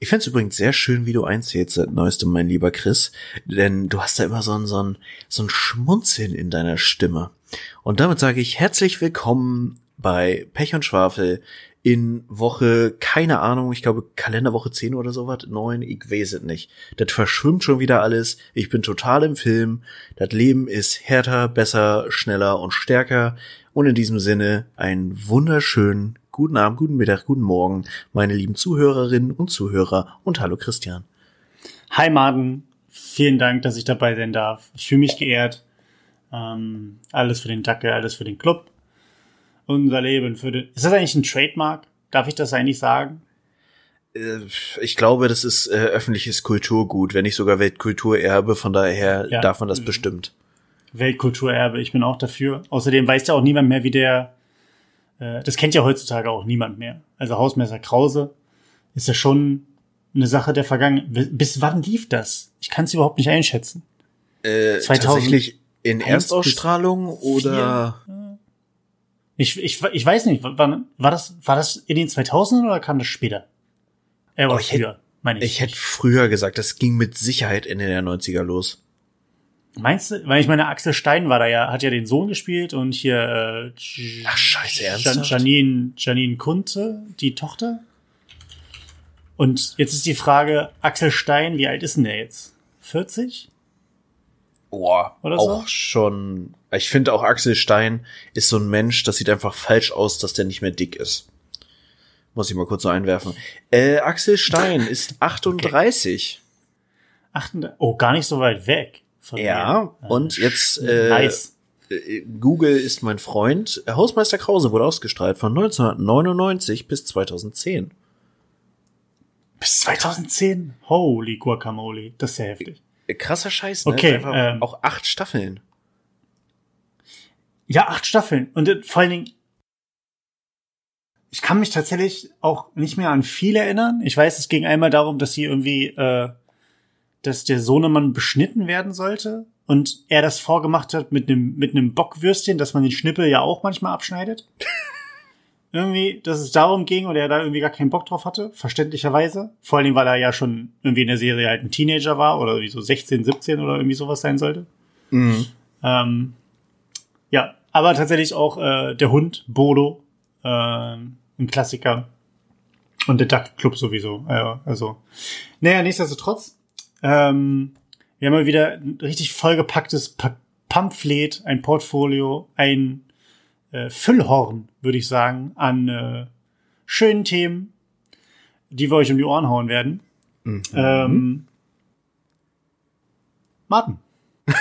Ich find's übrigens sehr schön, wie du einzählst seit neuestem, mein lieber Chris, denn du hast da immer so ein, so ein, so ein Schmunzeln in deiner Stimme. Und damit sage ich herzlich willkommen bei Pech und Schwafel in Woche, keine Ahnung, ich glaube Kalenderwoche 10 oder sowas, 9, ich weiß es nicht. Das verschwimmt schon wieder alles. Ich bin total im Film. Das Leben ist härter, besser, schneller und stärker. Und in diesem Sinne einen wunderschönen guten Abend, guten Mittag, guten Morgen, meine lieben Zuhörerinnen und Zuhörer und hallo Christian. Hi Martin, vielen Dank, dass ich dabei sein darf. Ich fühle mich geehrt. Ähm, alles für den Dackel, alles für den Club. Unser Leben für den. Ist das eigentlich ein Trademark? Darf ich das eigentlich sagen? Äh, ich glaube, das ist äh, öffentliches Kulturgut, wenn nicht sogar Weltkulturerbe, von daher ja. darf man das bestimmt. Weltkulturerbe, ich bin auch dafür. Außerdem weiß ja auch niemand mehr, wie der äh, das kennt ja heutzutage auch niemand mehr. Also Hausmesser Krause ist ja schon eine Sache der Vergangenheit. Bis wann lief das? Ich kann es überhaupt nicht einschätzen. Äh, tatsächlich in Erstausstrahlung oder? Ich, ich, ich weiß nicht, wann, war das, war das in den 2000ern oder kam das später? Äh, oh, ich früher, hätte, meine ich. Ich hätte früher gesagt, das ging mit Sicherheit Ende der 90er los. Meinst du? Weil ich meine, Axel Stein war da ja, hat ja den Sohn gespielt und hier äh, Ach scheiße, ernsthaft? Janine, Janine Kunze, die Tochter. Und jetzt ist die Frage, Axel Stein, wie alt ist denn der jetzt? 40? Boah, Oder auch so? schon. Ich finde auch Axel Stein ist so ein Mensch, das sieht einfach falsch aus, dass der nicht mehr dick ist. Muss ich mal kurz so einwerfen. Äh, Axel Stein ist 38. Okay. Oh, gar nicht so weit weg. Ja, mir. und jetzt äh, nice. Äh, Google ist mein Freund. Hausmeister Krause wurde ausgestrahlt von 1999 bis 2010. Bis 2010? Holy Guacamole, das ist ja heftig. Äh, krasser Scheiß, ne? Okay, ähm, auch acht Staffeln. Ja, acht Staffeln. Und äh, vor allen Dingen, ich kann mich tatsächlich auch nicht mehr an viel erinnern. Ich weiß, es ging einmal darum, dass sie irgendwie äh, dass der Sohnemann beschnitten werden sollte und er das vorgemacht hat mit einem mit einem Bockwürstchen, dass man den Schnippel ja auch manchmal abschneidet. irgendwie, dass es darum ging und er da irgendwie gar keinen Bock drauf hatte, verständlicherweise. Vor allem, weil er ja schon irgendwie in der Serie halt ein Teenager war oder wie so 16, 17 oder irgendwie sowas sein sollte. Mhm. Ähm, ja, aber tatsächlich auch äh, der Hund, Bodo, äh, ein Klassiker. Und der Duck Club sowieso. Äh, also, naja, nichtsdestotrotz, ähm, wir haben mal wieder ein richtig vollgepacktes pa Pamphlet, ein Portfolio, ein äh, Füllhorn, würde ich sagen, an äh, schönen Themen, die wir euch um die Ohren hauen werden. Mhm. Ähm, Martin.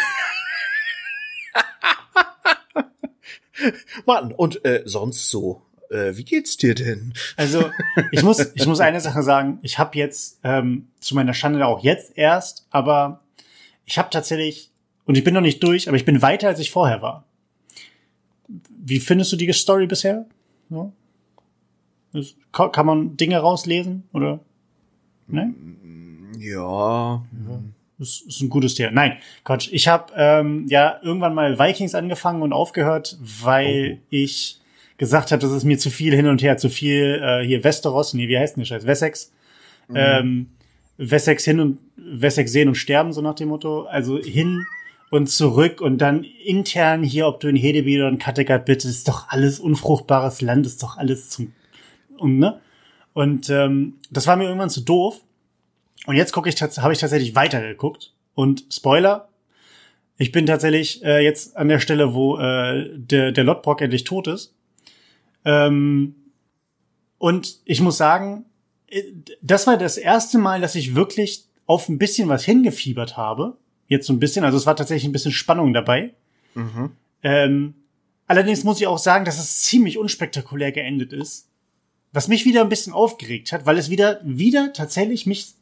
Martin, und äh, sonst so? Äh, wie geht's dir denn? Also ich muss, ich muss eine Sache sagen. Ich habe jetzt ähm, zu meiner Schande auch jetzt erst, aber ich habe tatsächlich und ich bin noch nicht durch, aber ich bin weiter als ich vorher war. Wie findest du die Story bisher? Ja? Kann man Dinge rauslesen oder? Ne? Ja. ja. Das ist ein gutes Thema. Nein, Quatsch. Ich habe ähm, ja irgendwann mal Vikings angefangen und aufgehört, weil oh. ich gesagt habe, das ist mir zu viel hin und her, zu viel äh, hier Westeros, nee, wie heißt denn der Scheiß? Wessex. Mhm. Ähm, Wessex hin und Wessex sehen und sterben, so nach dem Motto. Also hin und zurück und dann intern hier, ob du in Hedeby oder in Kattegat bist, ist doch alles unfruchtbares Land, ist doch alles zum und ne? Und ähm, das war mir irgendwann zu doof. Und jetzt gucke ich, habe ich tatsächlich weitergeguckt. Und Spoiler, ich bin tatsächlich äh, jetzt an der Stelle, wo äh, der, der Lotbrock endlich tot ist. Ähm, und ich muss sagen, äh, das war das erste Mal, dass ich wirklich auf ein bisschen was hingefiebert habe. Jetzt so ein bisschen, also es war tatsächlich ein bisschen Spannung dabei. Mhm. Ähm, allerdings muss ich auch sagen, dass es ziemlich unspektakulär geendet ist. Was mich wieder ein bisschen aufgeregt hat, weil es wieder, wieder tatsächlich mich,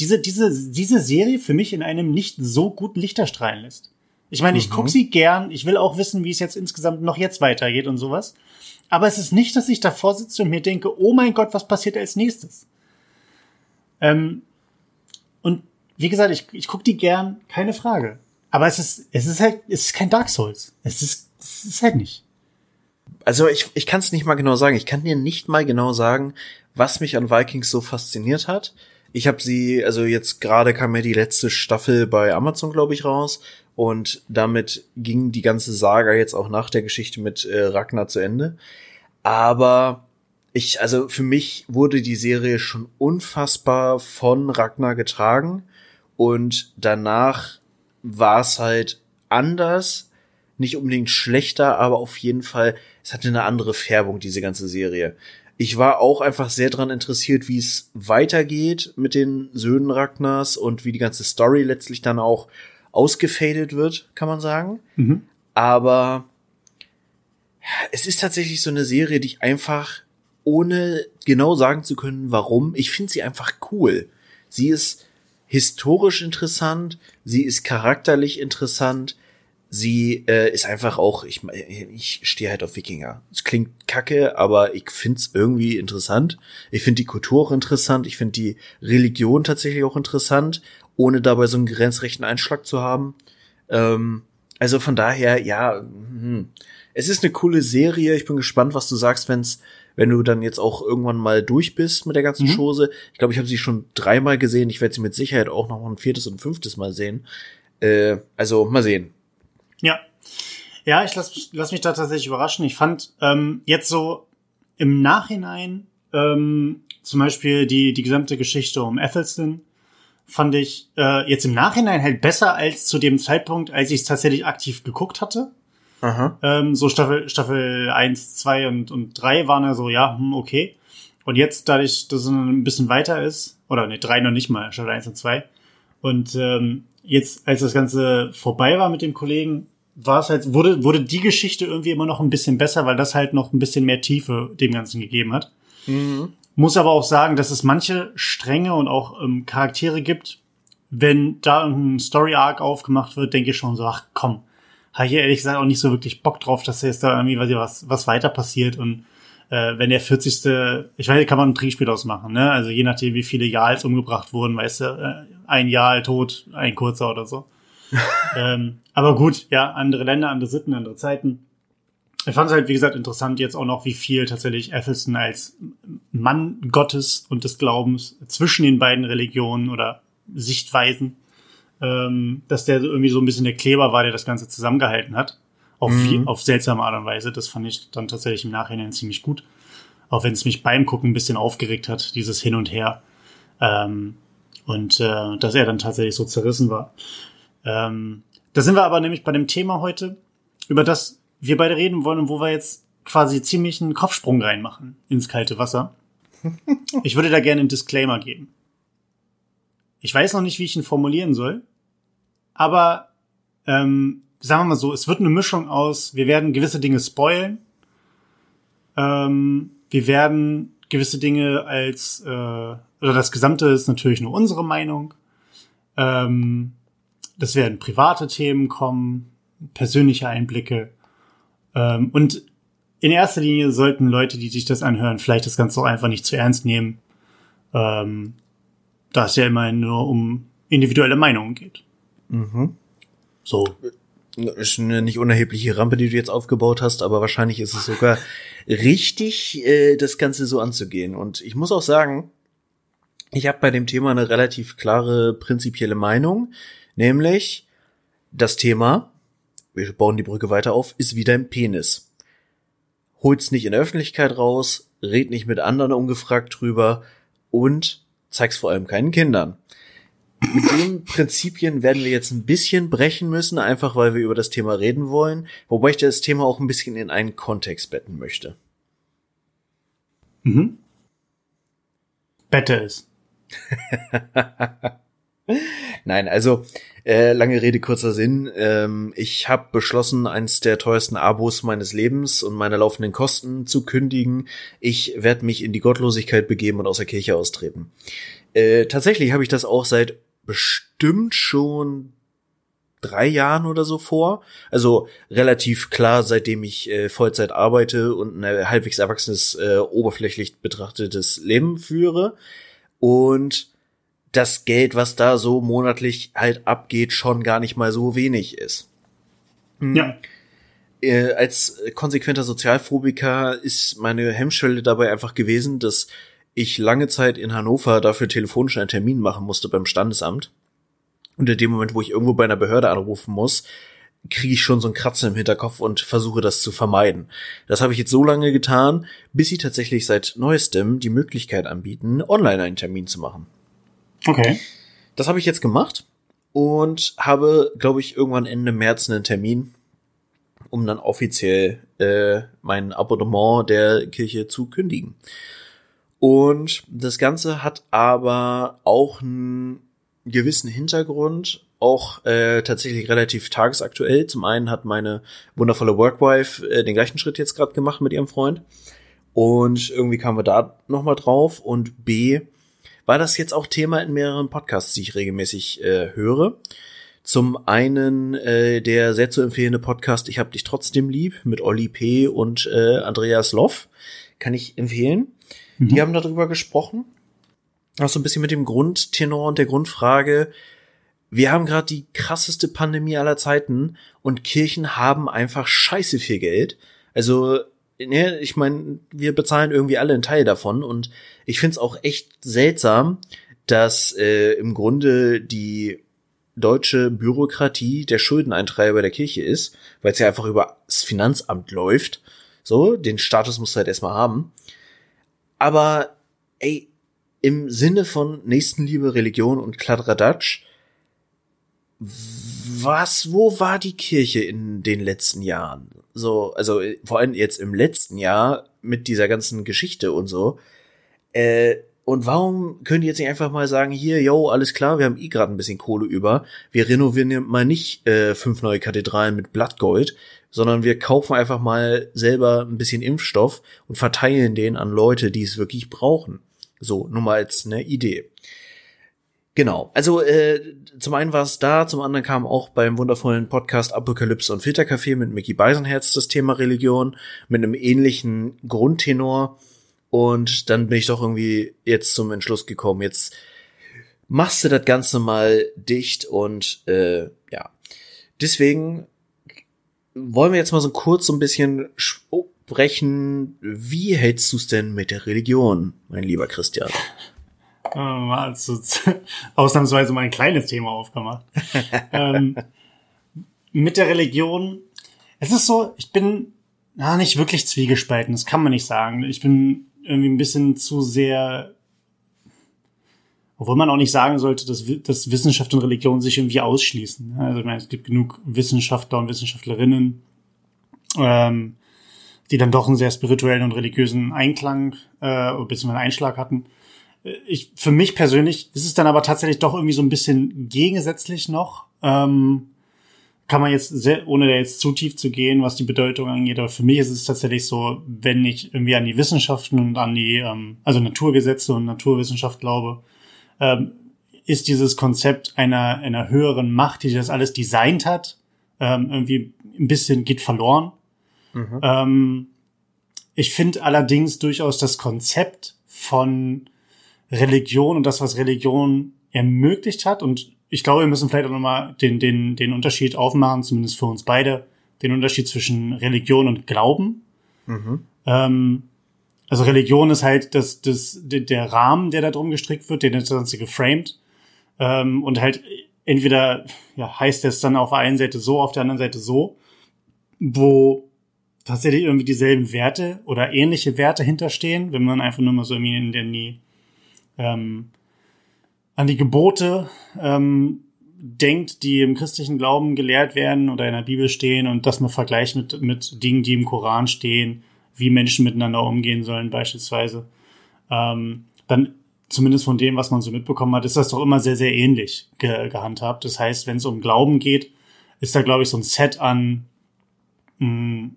diese, diese, diese Serie für mich in einem nicht so guten Lichter strahlen lässt. Ich meine, ich mhm. gucke sie gern. Ich will auch wissen, wie es jetzt insgesamt noch jetzt weitergeht und sowas. Aber es ist nicht, dass ich davor sitze und mir denke, oh mein Gott, was passiert als nächstes? Ähm, und wie gesagt, ich, ich gucke die gern, keine Frage. Aber es ist, es ist halt, es ist kein Dark Souls. Es ist, es ist halt nicht. also ich, ich kann es nicht mal genau sagen. Ich kann dir nicht mal genau sagen, was mich an Vikings so fasziniert hat. Ich habe sie, also jetzt gerade kam mir die letzte Staffel bei Amazon, glaube ich, raus. Und damit ging die ganze Saga jetzt auch nach der Geschichte mit äh, Ragnar zu Ende. Aber ich, also für mich wurde die Serie schon unfassbar von Ragnar getragen. Und danach war es halt anders. Nicht unbedingt schlechter, aber auf jeden Fall, es hatte eine andere Färbung, diese ganze Serie. Ich war auch einfach sehr dran interessiert, wie es weitergeht mit den Söhnen Ragnars und wie die ganze Story letztlich dann auch ausgefadet wird, kann man sagen. Mhm. Aber es ist tatsächlich so eine Serie, die ich einfach, ohne genau sagen zu können, warum, ich finde sie einfach cool. Sie ist historisch interessant, sie ist charakterlich interessant, sie äh, ist einfach auch, ich, ich stehe halt auf Wikinger. Es klingt kacke, aber ich find's irgendwie interessant. Ich finde die Kultur auch interessant, ich finde die Religion tatsächlich auch interessant ohne dabei so einen grenzrechten Einschlag zu haben. Ähm, also von daher, ja, hm. es ist eine coole Serie. Ich bin gespannt, was du sagst, wenn's, wenn du dann jetzt auch irgendwann mal durch bist mit der ganzen mhm. Chose. Ich glaube, ich habe sie schon dreimal gesehen. Ich werde sie mit Sicherheit auch noch ein viertes und fünftes Mal sehen. Äh, also mal sehen. Ja. Ja, ich lass, lass mich da tatsächlich überraschen. Ich fand ähm, jetzt so im Nachhinein ähm, zum Beispiel die, die gesamte Geschichte um Ethelston fand ich äh, jetzt im Nachhinein halt besser als zu dem Zeitpunkt, als ich es tatsächlich aktiv geguckt hatte. Aha. Ähm, so Staffel, Staffel 1, 2 und, und 3 waren ja so, ja, hm, okay. Und jetzt, dadurch, dass es ein bisschen weiter ist, oder ne, 3 noch nicht mal, Staffel 1 und 2. Und ähm, jetzt, als das Ganze vorbei war mit dem Kollegen, war es halt, wurde, wurde die Geschichte irgendwie immer noch ein bisschen besser, weil das halt noch ein bisschen mehr Tiefe dem Ganzen gegeben hat. Mhm. Muss aber auch sagen, dass es manche Stränge und auch ähm, Charaktere gibt, wenn da ein Story-Arc aufgemacht wird, denke ich schon so, ach komm, habe ich ehrlich gesagt auch nicht so wirklich Bock drauf, dass jetzt da irgendwie was, was weiter passiert und äh, wenn der 40. Ich weiß, kann man ein Trinkspiel ausmachen, ne? Also je nachdem, wie viele Jahres umgebracht wurden, weißt du, äh, ein Jahr tot, ein kurzer oder so. ähm, aber gut, ja, andere Länder, andere Sitten, andere Zeiten ich fand es halt, wie gesagt, interessant jetzt auch noch, wie viel tatsächlich Ethelston als Mann Gottes und des Glaubens zwischen den beiden Religionen oder Sichtweisen, ähm, dass der irgendwie so ein bisschen der Kleber war, der das Ganze zusammengehalten hat. Auf, mhm. viel, auf seltsame Art und Weise. Das fand ich dann tatsächlich im Nachhinein ziemlich gut. Auch wenn es mich beim Gucken ein bisschen aufgeregt hat, dieses Hin und Her. Ähm, und äh, dass er dann tatsächlich so zerrissen war. Ähm, da sind wir aber nämlich bei dem Thema heute, über das wir beide reden wollen und wo wir jetzt quasi ziemlich einen Kopfsprung reinmachen ins kalte Wasser. Ich würde da gerne einen Disclaimer geben. Ich weiß noch nicht, wie ich ihn formulieren soll, aber ähm, sagen wir mal so, es wird eine Mischung aus, wir werden gewisse Dinge spoilen, ähm, wir werden gewisse Dinge als, äh, oder das Gesamte ist natürlich nur unsere Meinung. Ähm, das werden private Themen kommen, persönliche Einblicke. Ähm, und in erster Linie sollten Leute, die sich das anhören, vielleicht das Ganze auch einfach nicht zu ernst nehmen, ähm, da es ja immerhin nur um individuelle Meinungen geht. Mhm. So. Ist eine nicht unerhebliche Rampe, die du jetzt aufgebaut hast, aber wahrscheinlich ist es sogar richtig, äh, das Ganze so anzugehen. Und ich muss auch sagen, ich habe bei dem Thema eine relativ klare prinzipielle Meinung, nämlich das Thema wir bauen die Brücke weiter auf, ist wie dein Penis. Holt's nicht in der Öffentlichkeit raus, red nicht mit anderen ungefragt drüber und zeig's vor allem keinen Kindern. Mit den Prinzipien werden wir jetzt ein bisschen brechen müssen, einfach weil wir über das Thema reden wollen, wobei ich das Thema auch ein bisschen in einen Kontext betten möchte. Mhm. Bette es. Nein, also äh, lange Rede, kurzer Sinn. Ähm, ich habe beschlossen, eins der teuersten Abos meines Lebens und meiner laufenden Kosten zu kündigen. Ich werde mich in die Gottlosigkeit begeben und aus der Kirche austreten. Äh, tatsächlich habe ich das auch seit bestimmt schon drei Jahren oder so vor. Also relativ klar, seitdem ich äh, Vollzeit arbeite und ein halbwegs erwachsenes, äh, oberflächlich betrachtetes Leben führe. Und das Geld, was da so monatlich halt abgeht, schon gar nicht mal so wenig ist. Hm. Ja. äh, als konsequenter Sozialphobiker ist meine Hemmschwelle dabei einfach gewesen, dass ich lange Zeit in Hannover dafür telefonisch einen Termin machen musste beim Standesamt. Und in dem Moment, wo ich irgendwo bei einer Behörde anrufen muss, kriege ich schon so ein Kratzen im Hinterkopf und versuche das zu vermeiden. Das habe ich jetzt so lange getan, bis sie tatsächlich seit neuestem die Möglichkeit anbieten, online einen Termin zu machen. Okay. Das habe ich jetzt gemacht und habe, glaube ich, irgendwann Ende März einen Termin, um dann offiziell äh, mein Abonnement der Kirche zu kündigen. Und das Ganze hat aber auch einen gewissen Hintergrund, auch äh, tatsächlich relativ tagesaktuell. Zum einen hat meine wundervolle Workwife äh, den gleichen Schritt jetzt gerade gemacht mit ihrem Freund. Und irgendwie kamen wir da nochmal drauf. Und B, war das jetzt auch Thema in mehreren Podcasts, die ich regelmäßig äh, höre. Zum einen äh, der sehr zu empfehlende Podcast Ich hab dich trotzdem lieb mit Olli P. und äh, Andreas Loff. Kann ich empfehlen. Mhm. Die haben darüber gesprochen. Auch so ein bisschen mit dem Grundtenor und der Grundfrage, wir haben gerade die krasseste Pandemie aller Zeiten und Kirchen haben einfach scheiße viel Geld. Also, ne, ich meine, wir bezahlen irgendwie alle einen Teil davon und ich find's auch echt seltsam, dass äh, im Grunde die deutsche Bürokratie der Schuldeneintreiber der Kirche ist, weil es ja einfach über das Finanzamt läuft. So, den Status muss halt erstmal haben. Aber ey, im Sinne von Nächstenliebe, Religion und Kladderadatsch was, wo war die Kirche in den letzten Jahren? So, also vor allem jetzt im letzten Jahr mit dieser ganzen Geschichte und so. Äh, und warum können die jetzt nicht einfach mal sagen, hier, yo, alles klar, wir haben eh gerade ein bisschen Kohle über, wir renovieren mal nicht äh, fünf neue Kathedralen mit Blattgold, sondern wir kaufen einfach mal selber ein bisschen Impfstoff und verteilen den an Leute, die es wirklich brauchen. So, nur mal als eine Idee. Genau. Also äh, zum einen war es da, zum anderen kam auch beim wundervollen Podcast Apokalypse und Filtercafé mit Mickey Beisenherz das Thema Religion mit einem ähnlichen Grundtenor. Und dann bin ich doch irgendwie jetzt zum Entschluss gekommen, jetzt machst du das Ganze mal dicht und äh, ja. Deswegen wollen wir jetzt mal so kurz so ein bisschen sprechen, wie hältst du es denn mit der Religion, mein lieber Christian? also, ausnahmsweise mal ein kleines Thema aufgemacht. ähm, mit der Religion, es ist so, ich bin na, nicht wirklich zwiegespalten, das kann man nicht sagen. Ich bin irgendwie ein bisschen zu sehr, obwohl man auch nicht sagen sollte, dass, dass Wissenschaft und Religion sich irgendwie ausschließen. Also ich meine, es gibt genug Wissenschaftler und Wissenschaftlerinnen, ähm, die dann doch einen sehr spirituellen und religiösen Einklang äh, bzw. Einschlag hatten ich, für mich persönlich ist es dann aber tatsächlich doch irgendwie so ein bisschen gegensätzlich noch. Ähm, kann man jetzt, sehr, ohne da jetzt zu tief zu gehen, was die Bedeutung angeht, aber für mich ist es tatsächlich so, wenn ich irgendwie an die Wissenschaften und an die, ähm, also Naturgesetze und Naturwissenschaft glaube, ähm, ist dieses Konzept einer, einer höheren Macht, die das alles designt hat, ähm, irgendwie ein bisschen geht verloren. Mhm. Ähm, ich finde allerdings durchaus das Konzept von Religion und das, was Religion ermöglicht hat. Und ich glaube, wir müssen vielleicht auch nochmal den, den, den Unterschied aufmachen, zumindest für uns beide, den Unterschied zwischen Religion und Glauben. Mhm. Ähm, also Religion ist halt das, das, der Rahmen, der da drum gestrickt wird, den das Ganze geframed. Ähm, und halt entweder ja, heißt es dann auf der einen Seite so, auf der anderen Seite so, wo tatsächlich irgendwie dieselben Werte oder ähnliche Werte hinterstehen, wenn man einfach nur mal so irgendwie in, in die ähm, an die Gebote ähm, denkt, die im christlichen Glauben gelehrt werden oder in der Bibel stehen und das man vergleicht mit, mit Dingen, die im Koran stehen, wie Menschen miteinander umgehen sollen beispielsweise, ähm, dann zumindest von dem, was man so mitbekommen hat, ist das doch immer sehr, sehr ähnlich ge gehandhabt. Das heißt, wenn es um Glauben geht, ist da, glaube ich, so ein Set an mh,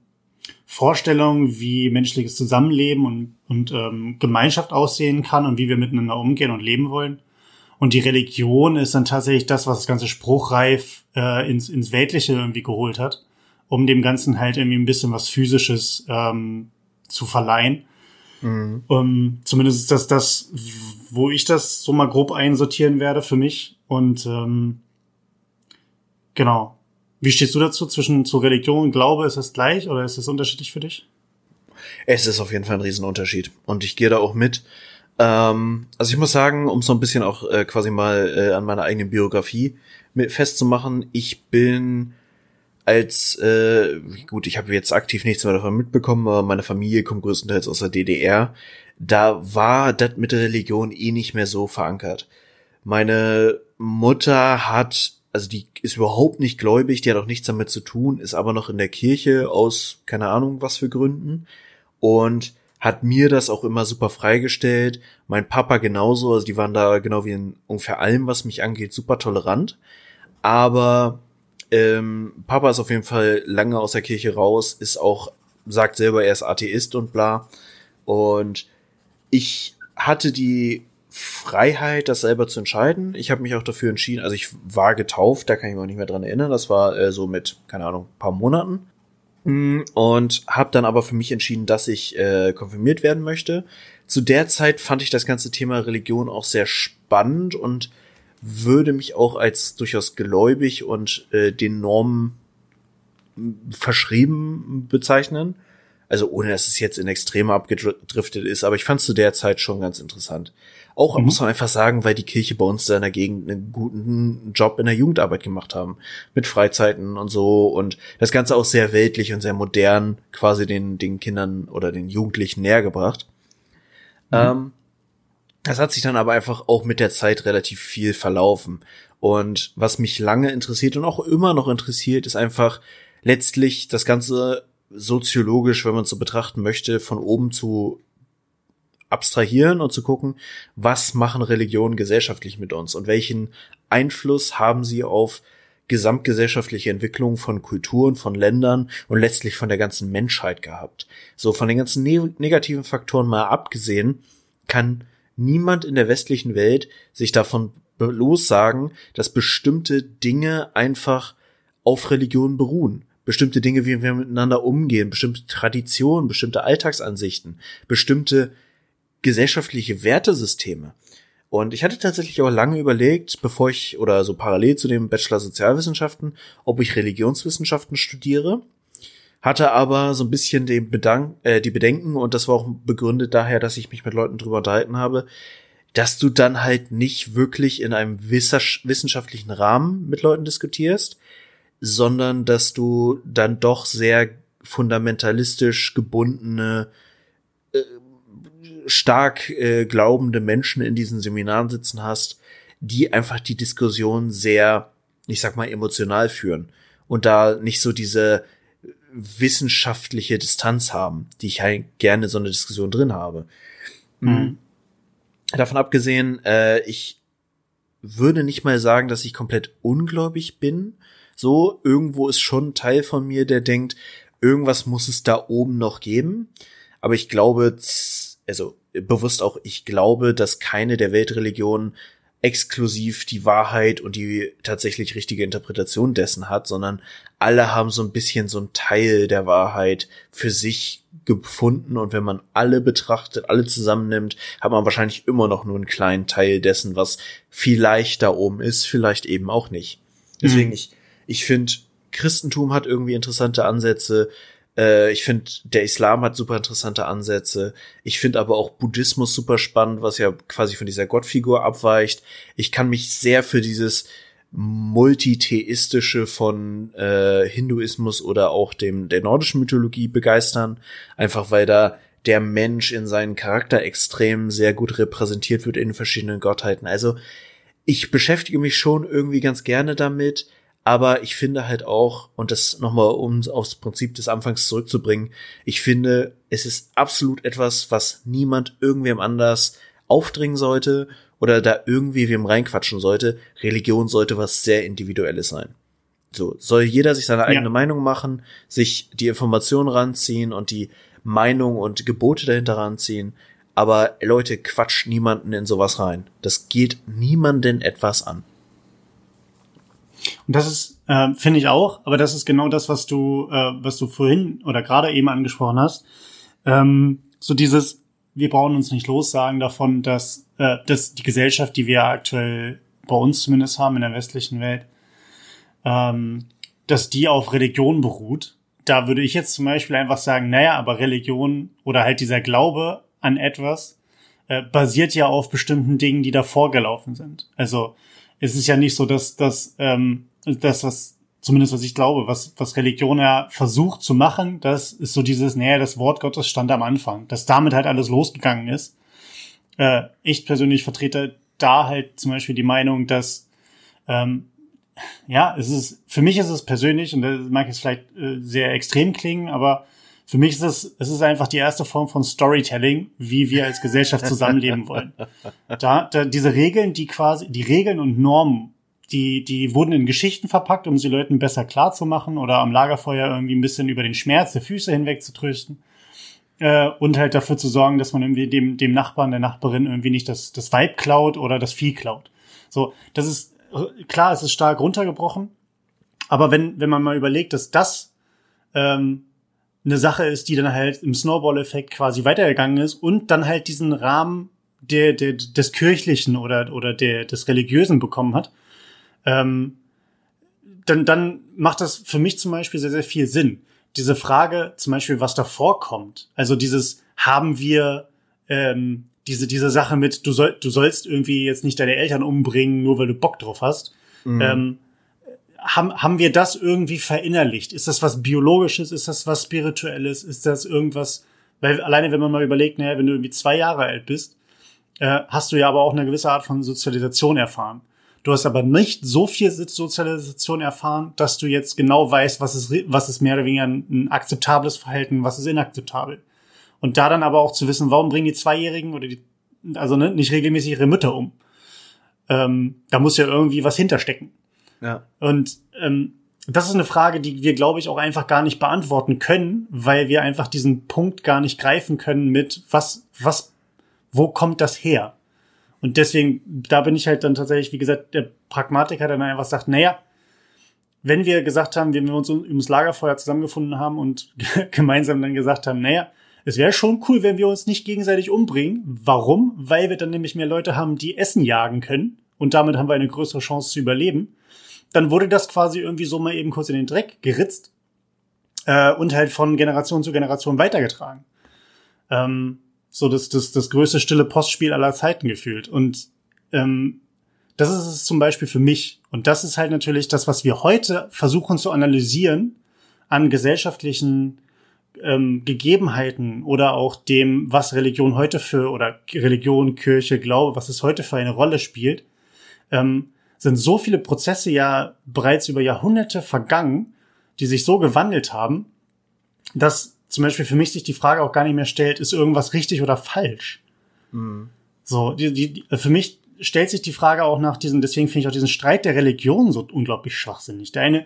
Vorstellung, wie menschliches Zusammenleben und, und ähm, Gemeinschaft aussehen kann und wie wir miteinander umgehen und leben wollen. Und die Religion ist dann tatsächlich das, was das ganze spruchreif äh, ins, ins Weltliche irgendwie geholt hat, um dem Ganzen halt irgendwie ein bisschen was Physisches ähm, zu verleihen. Mhm. Um, zumindest ist das das, wo ich das so mal grob einsortieren werde für mich. Und ähm, genau, Wie stehst du dazu zwischen zu Religion und Glaube? Ist das gleich oder ist das unterschiedlich für dich? Es ist auf jeden Fall ein Riesenunterschied. Und ich gehe da auch mit. Ähm, also ich muss sagen, um so ein bisschen auch äh, quasi mal äh, an meiner eigenen Biografie mit festzumachen, ich bin als äh, gut, ich habe jetzt aktiv nichts mehr davon mitbekommen, aber meine Familie kommt größtenteils aus der DDR. Da war das mit der Religion eh nicht mehr so verankert. Meine Mutter hat, also die ist überhaupt nicht gläubig, die hat auch nichts damit zu tun, ist aber noch in der Kirche aus keine Ahnung was für Gründen und hat mir das auch immer super freigestellt. Mein Papa genauso, also die waren da genau wie in ungefähr allem, was mich angeht, super tolerant. Aber ähm, Papa ist auf jeden Fall lange aus der Kirche raus, ist auch, sagt selber, er ist Atheist und bla. Und ich hatte die Freiheit, das selber zu entscheiden. Ich habe mich auch dafür entschieden, also ich war getauft, da kann ich mich auch nicht mehr dran erinnern, das war äh, so mit, keine Ahnung, paar Monaten. Mm, und habe dann aber für mich entschieden, dass ich äh, konfirmiert werden möchte. Zu der Zeit fand ich das ganze Thema Religion auch sehr spannend und würde mich auch als durchaus gläubig und äh, den Normen verschrieben bezeichnen. Also ohne dass es jetzt in Extreme abgedriftet ist, aber ich fand es zu der Zeit schon ganz interessant. Auch mhm. muss man einfach sagen, weil die Kirche bei uns da in der Gegend einen guten Job in der Jugendarbeit gemacht haben. Mit Freizeiten und so und das Ganze auch sehr weltlich und sehr modern quasi den, den Kindern oder den Jugendlichen näher gebracht. Mhm. Ähm, das hat sich dann aber einfach auch mit der Zeit relativ viel verlaufen. Und was mich lange interessiert und auch immer noch interessiert, ist einfach letztlich das Ganze soziologisch, wenn man es so betrachten möchte, von oben zu abstrahieren und zu gucken, was machen Religionen gesellschaftlich mit uns und welchen Einfluss haben sie auf gesamtgesellschaftliche Entwicklung von Kulturen, von Ländern und letztlich von der ganzen Menschheit gehabt. So von den ganzen ne negativen Faktoren mal abgesehen, kann niemand in der westlichen Welt sich davon lossagen, dass bestimmte Dinge einfach auf Religion beruhen. Bestimmte Dinge, wie wir miteinander umgehen, bestimmte Traditionen, bestimmte Alltagsansichten, bestimmte gesellschaftliche Wertesysteme. Und ich hatte tatsächlich auch lange überlegt, bevor ich oder so parallel zu dem Bachelor Sozialwissenschaften, ob ich Religionswissenschaften studiere hatte aber so ein bisschen den Bedank äh, die Bedenken und das war auch begründet daher, dass ich mich mit Leuten drüber unterhalten habe, dass du dann halt nicht wirklich in einem wissenschaftlichen Rahmen mit Leuten diskutierst, sondern dass du dann doch sehr fundamentalistisch gebundene, äh, stark äh, glaubende Menschen in diesen Seminaren sitzen hast, die einfach die Diskussion sehr, ich sag mal, emotional führen und da nicht so diese wissenschaftliche Distanz haben, die ich halt gerne so eine Diskussion drin habe. Mhm. Davon abgesehen, äh, ich würde nicht mal sagen, dass ich komplett ungläubig bin. So, irgendwo ist schon ein Teil von mir, der denkt, irgendwas muss es da oben noch geben. Aber ich glaube, also bewusst auch, ich glaube, dass keine der Weltreligionen exklusiv die Wahrheit und die tatsächlich richtige Interpretation dessen hat, sondern alle haben so ein bisschen so ein Teil der Wahrheit für sich gefunden und wenn man alle betrachtet, alle zusammennimmt, hat man wahrscheinlich immer noch nur einen kleinen Teil dessen, was vielleicht da oben ist, vielleicht eben auch nicht. Deswegen, mhm. ich, ich finde, Christentum hat irgendwie interessante Ansätze, äh, ich finde, der Islam hat super interessante Ansätze. Ich finde aber auch Buddhismus super spannend, was ja quasi von dieser Gottfigur abweicht. Ich kann mich sehr für dieses multitheistische von äh, Hinduismus oder auch dem der nordischen Mythologie begeistern, einfach weil da der Mensch in seinen Charakter extrem sehr gut repräsentiert wird in verschiedenen Gottheiten. Also ich beschäftige mich schon irgendwie ganz gerne damit, aber ich finde halt auch, und das nochmal, um aufs Prinzip des Anfangs zurückzubringen, ich finde, es ist absolut etwas, was niemand irgendwem anders aufdringen sollte oder da irgendwie wem reinquatschen sollte. Religion sollte was sehr Individuelles sein. So, soll jeder sich seine eigene ja. Meinung machen, sich die Informationen ranziehen und die Meinung und Gebote dahinter ranziehen. Aber Leute, quatscht niemanden in sowas rein. Das geht niemanden etwas an. Und das ist, äh, finde ich auch, aber das ist genau das, was du, äh, was du vorhin oder gerade eben angesprochen hast. Ähm, so dieses, wir brauchen uns nicht lossagen davon, dass, äh, dass die Gesellschaft, die wir aktuell bei uns zumindest haben in der westlichen Welt, ähm, dass die auf Religion beruht. Da würde ich jetzt zum Beispiel einfach sagen, naja, aber Religion oder halt dieser Glaube an etwas äh, basiert ja auf bestimmten Dingen, die davor gelaufen sind. Also es ist ja nicht so, dass dass ähm, das, was zumindest was ich glaube, was, was Religion ja versucht zu machen, das ist so dieses, naja, das Wort Gottes stand am Anfang, dass damit halt alles losgegangen ist. Äh, ich persönlich vertrete da halt zum Beispiel die Meinung, dass ähm, ja, es ist, für mich ist es persönlich, und das mag jetzt vielleicht äh, sehr extrem klingen, aber für mich ist es, es ist einfach die erste Form von Storytelling, wie wir als Gesellschaft zusammenleben wollen. Da, da diese Regeln, die quasi, die Regeln und Normen, die, die wurden in Geschichten verpackt, um sie Leuten besser klar zu machen oder am Lagerfeuer irgendwie ein bisschen über den Schmerz der Füße hinweg zu trösten. Äh, und halt dafür zu sorgen, dass man irgendwie dem, dem Nachbarn, der Nachbarin irgendwie nicht das, das Vibe klaut oder das Vieh klaut. So, das ist klar, es ist stark runtergebrochen, aber wenn, wenn man mal überlegt, dass das ähm, eine Sache ist, die dann halt im Snowball-Effekt quasi weitergegangen ist und dann halt diesen Rahmen der, der, des Kirchlichen oder, oder der, des Religiösen bekommen hat, ähm, dann, dann macht das für mich zum Beispiel sehr, sehr viel Sinn. Diese Frage, zum Beispiel, was davor kommt, also dieses, haben wir ähm, diese, diese Sache mit, du, soll, du sollst irgendwie jetzt nicht deine Eltern umbringen, nur weil du Bock drauf hast. Mhm. Ähm, haben, haben wir das irgendwie verinnerlicht? Ist das was Biologisches? Ist das was Spirituelles? Ist das irgendwas, weil alleine wenn man mal überlegt, naja, wenn du irgendwie zwei Jahre alt bist, äh, hast du ja aber auch eine gewisse Art von Sozialisation erfahren. Du hast aber nicht so viel Sozialisation erfahren, dass du jetzt genau weißt, was ist, was ist mehr oder weniger ein, ein akzeptables Verhalten, was ist inakzeptabel. Und da dann aber auch zu wissen, warum bringen die Zweijährigen oder die, also ne, nicht regelmäßig ihre Mütter um. Ähm, da muss ja irgendwie was hinterstecken. Ja. Und ähm, das ist eine Frage, die wir, glaube ich, auch einfach gar nicht beantworten können, weil wir einfach diesen Punkt gar nicht greifen können mit, was, was, wo kommt das her? Und deswegen, da bin ich halt dann tatsächlich, wie gesagt, der Pragmatiker, der dann einfach sagt, naja, wenn wir gesagt haben, wenn wir uns ums Lagerfeuer zusammengefunden haben und gemeinsam dann gesagt haben, naja, es wäre schon cool, wenn wir uns nicht gegenseitig umbringen. Warum? Weil wir dann nämlich mehr Leute haben, die Essen jagen können. Und damit haben wir eine größere Chance zu überleben. Dann wurde das quasi irgendwie so mal eben kurz in den Dreck geritzt äh, und halt von Generation zu Generation weitergetragen. Ähm, so das, das, das größte stille Postspiel aller Zeiten gefühlt. Und ähm, das ist es zum Beispiel für mich. Und das ist halt natürlich das, was wir heute versuchen zu analysieren an gesellschaftlichen ähm, Gegebenheiten oder auch dem, was Religion heute für oder Religion, Kirche, Glaube, was es heute für eine Rolle spielt, ähm, sind so viele Prozesse ja bereits über Jahrhunderte vergangen, die sich so gewandelt haben, dass zum Beispiel für mich sich die Frage auch gar nicht mehr stellt, ist irgendwas richtig oder falsch? Mhm. So, die, die, für mich stellt sich die Frage auch nach diesem, deswegen finde ich auch diesen Streit der Religion so unglaublich schwachsinnig. Der eine,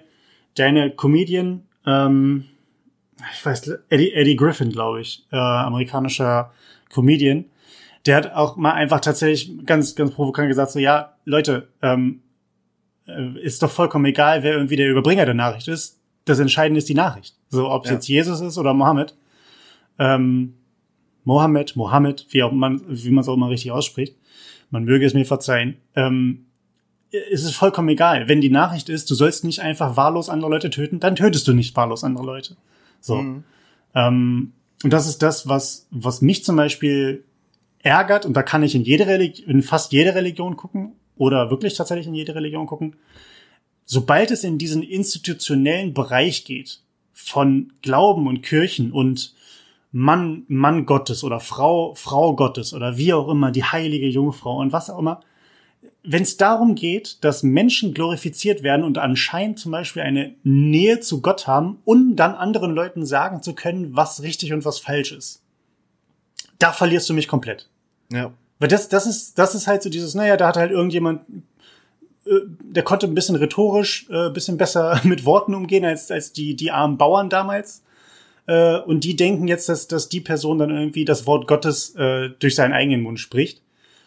der eine Comedian, ähm, ich weiß, Eddie, Eddie Griffin, glaube ich, äh, amerikanischer Comedian, der hat auch mal einfach tatsächlich ganz, ganz provokant gesagt, so, ja, Leute, ähm, äh, ist doch vollkommen egal, wer irgendwie der Überbringer der Nachricht ist. Das Entscheidende ist die Nachricht. So, ob es ja. jetzt Jesus ist oder Mohammed. Ähm, Mohammed, Mohammed, wie auch man, wie man es auch immer richtig ausspricht. Man möge es mir verzeihen. Ähm, es ist vollkommen egal. Wenn die Nachricht ist, du sollst nicht einfach wahllos andere Leute töten, dann tötest du nicht wahllos andere Leute. So. Mhm. Ähm, und das ist das, was, was mich zum Beispiel ärgert, und da kann ich in jede Religion, in fast jede Religion gucken, oder wirklich tatsächlich in jede Religion gucken. Sobald es in diesen institutionellen Bereich geht, von Glauben und Kirchen und Mann, Mann Gottes oder Frau, Frau Gottes oder wie auch immer, die heilige Jungfrau und was auch immer, wenn es darum geht, dass Menschen glorifiziert werden und anscheinend zum Beispiel eine Nähe zu Gott haben, um dann anderen Leuten sagen zu können, was richtig und was falsch ist, da verlierst du mich komplett. Ja. Weil das, das ist, das ist halt so dieses, naja, da hat halt irgendjemand, der konnte ein bisschen rhetorisch, äh, bisschen besser mit Worten umgehen als, als die, die armen Bauern damals. Äh, und die denken jetzt, dass, dass die Person dann irgendwie das Wort Gottes äh, durch seinen eigenen Mund spricht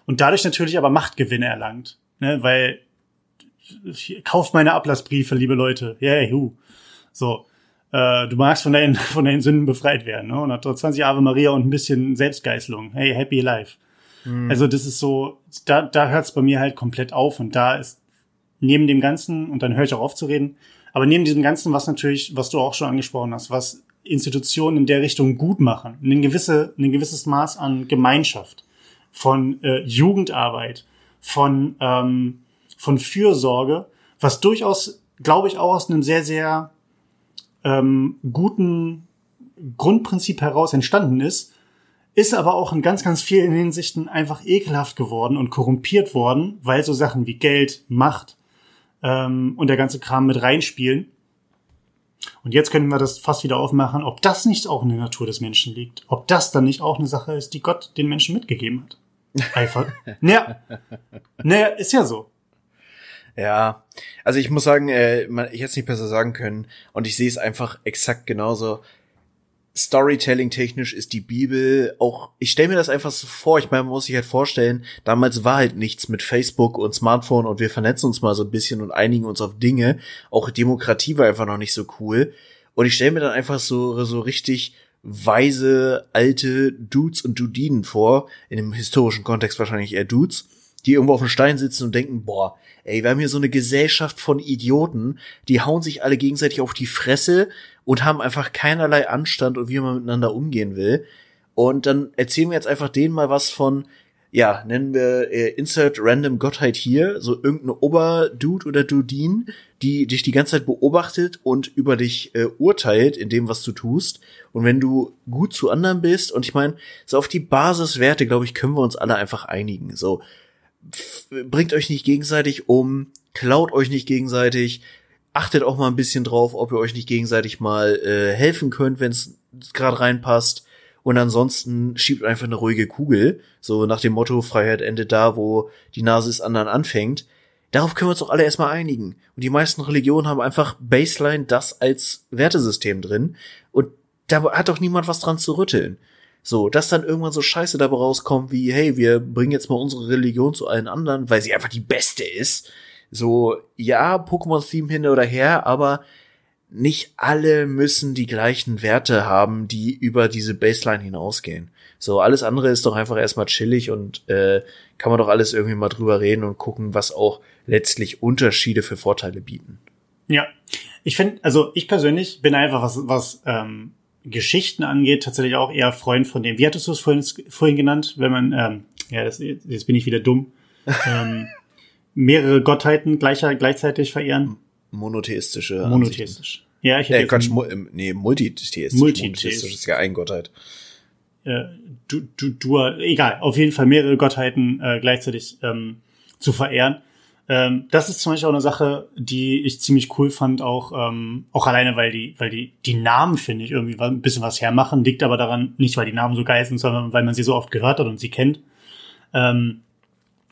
und dadurch natürlich aber Machtgewinne erlangt, ne? weil kauft meine Ablassbriefe, liebe Leute, ja, yeah, hu. so, äh, du magst von deinen von deinen Sünden befreit werden, ne? Und hat 20 Ave Maria und ein bisschen Selbstgeißelung, hey, happy life. Mhm. Also das ist so, da da hört's bei mir halt komplett auf und da ist neben dem Ganzen und dann höre ich auch auf zu reden, Aber neben diesem Ganzen, was natürlich, was du auch schon angesprochen hast, was Institutionen in der Richtung gut machen, ein, gewisse, ein gewisses Maß an Gemeinschaft, von äh, Jugendarbeit, von, ähm, von Fürsorge, was durchaus, glaube ich, auch aus einem sehr, sehr ähm, guten Grundprinzip heraus entstanden ist, ist aber auch in ganz, ganz vielen Hinsichten einfach ekelhaft geworden und korrumpiert worden, weil so Sachen wie Geld, Macht ähm, und der ganze Kram mit reinspielen. Und jetzt können wir das fast wieder aufmachen, ob das nicht auch in der Natur des Menschen liegt. Ob das dann nicht auch eine Sache ist, die Gott den Menschen mitgegeben hat. Einfach. naja, naja, ist ja so. Ja, also ich muss sagen, äh, ich hätte es nicht besser sagen können und ich sehe es einfach exakt genauso. Storytelling technisch ist die Bibel auch, ich stelle mir das einfach so vor, ich meine, man muss sich halt vorstellen, damals war halt nichts mit Facebook und Smartphone und wir vernetzen uns mal so ein bisschen und einigen uns auf Dinge. Auch Demokratie war einfach noch nicht so cool. Und ich stelle mir dann einfach so, so richtig weise, alte Dudes und Dudinen vor, in dem historischen Kontext wahrscheinlich eher Dudes, die irgendwo auf dem Stein sitzen und denken, boah, ey, wir haben hier so eine Gesellschaft von Idioten, die hauen sich alle gegenseitig auf die Fresse und haben einfach keinerlei Anstand und wie man miteinander umgehen will. Und dann erzählen wir jetzt einfach denen mal was von, ja, nennen wir äh, Insert Random Gottheit hier, so irgendeine Oberdude oder Dudin, die dich die ganze Zeit beobachtet und über dich äh, urteilt in dem, was du tust. Und wenn du gut zu anderen bist, und ich meine, so auf die Basiswerte, glaube ich, können wir uns alle einfach einigen. So, bringt euch nicht gegenseitig um, klaut euch nicht gegenseitig, achtet auch mal ein bisschen drauf, ob ihr euch nicht gegenseitig mal äh, helfen könnt, wenn es gerade reinpasst. Und ansonsten schiebt einfach eine ruhige Kugel, so nach dem Motto Freiheit endet da, wo die Nase des anderen anfängt. Darauf können wir uns doch alle erstmal einigen. Und die meisten Religionen haben einfach Baseline das als Wertesystem drin. Und da hat doch niemand was dran zu rütteln. So, dass dann irgendwann so Scheiße dabei rauskommt wie, hey, wir bringen jetzt mal unsere Religion zu allen anderen, weil sie einfach die beste ist. So, ja, Pokémon-Theme hin oder her, aber nicht alle müssen die gleichen Werte haben, die über diese Baseline hinausgehen. So, alles andere ist doch einfach erstmal chillig und äh, kann man doch alles irgendwie mal drüber reden und gucken, was auch letztlich Unterschiede für Vorteile bieten. Ja, ich finde, also ich persönlich bin einfach, was, was ähm, Geschichten angeht, tatsächlich auch eher Freund von dem. Wie hattest du es vorhin, vorhin genannt, wenn man, ähm, ja, das, jetzt bin ich wieder dumm, ähm, mehrere Gottheiten gleicher, gleichzeitig verehren? Monotheistische. Monotheistisch. Ja, ich hätte. Äh, Quatsch, mu nee, multitheistisch. Multitheistisch ist ja ein Gottheit. Äh, du, du, du, egal, auf jeden Fall mehrere Gottheiten äh, gleichzeitig ähm, zu verehren. Ähm, das ist zum Beispiel auch eine Sache, die ich ziemlich cool fand, auch, ähm, auch alleine, weil die, weil die, die Namen, finde ich, irgendwie ein bisschen was hermachen, liegt aber daran, nicht weil die Namen so geil sind, sondern weil man sie so oft gehört hat und sie kennt. Ähm,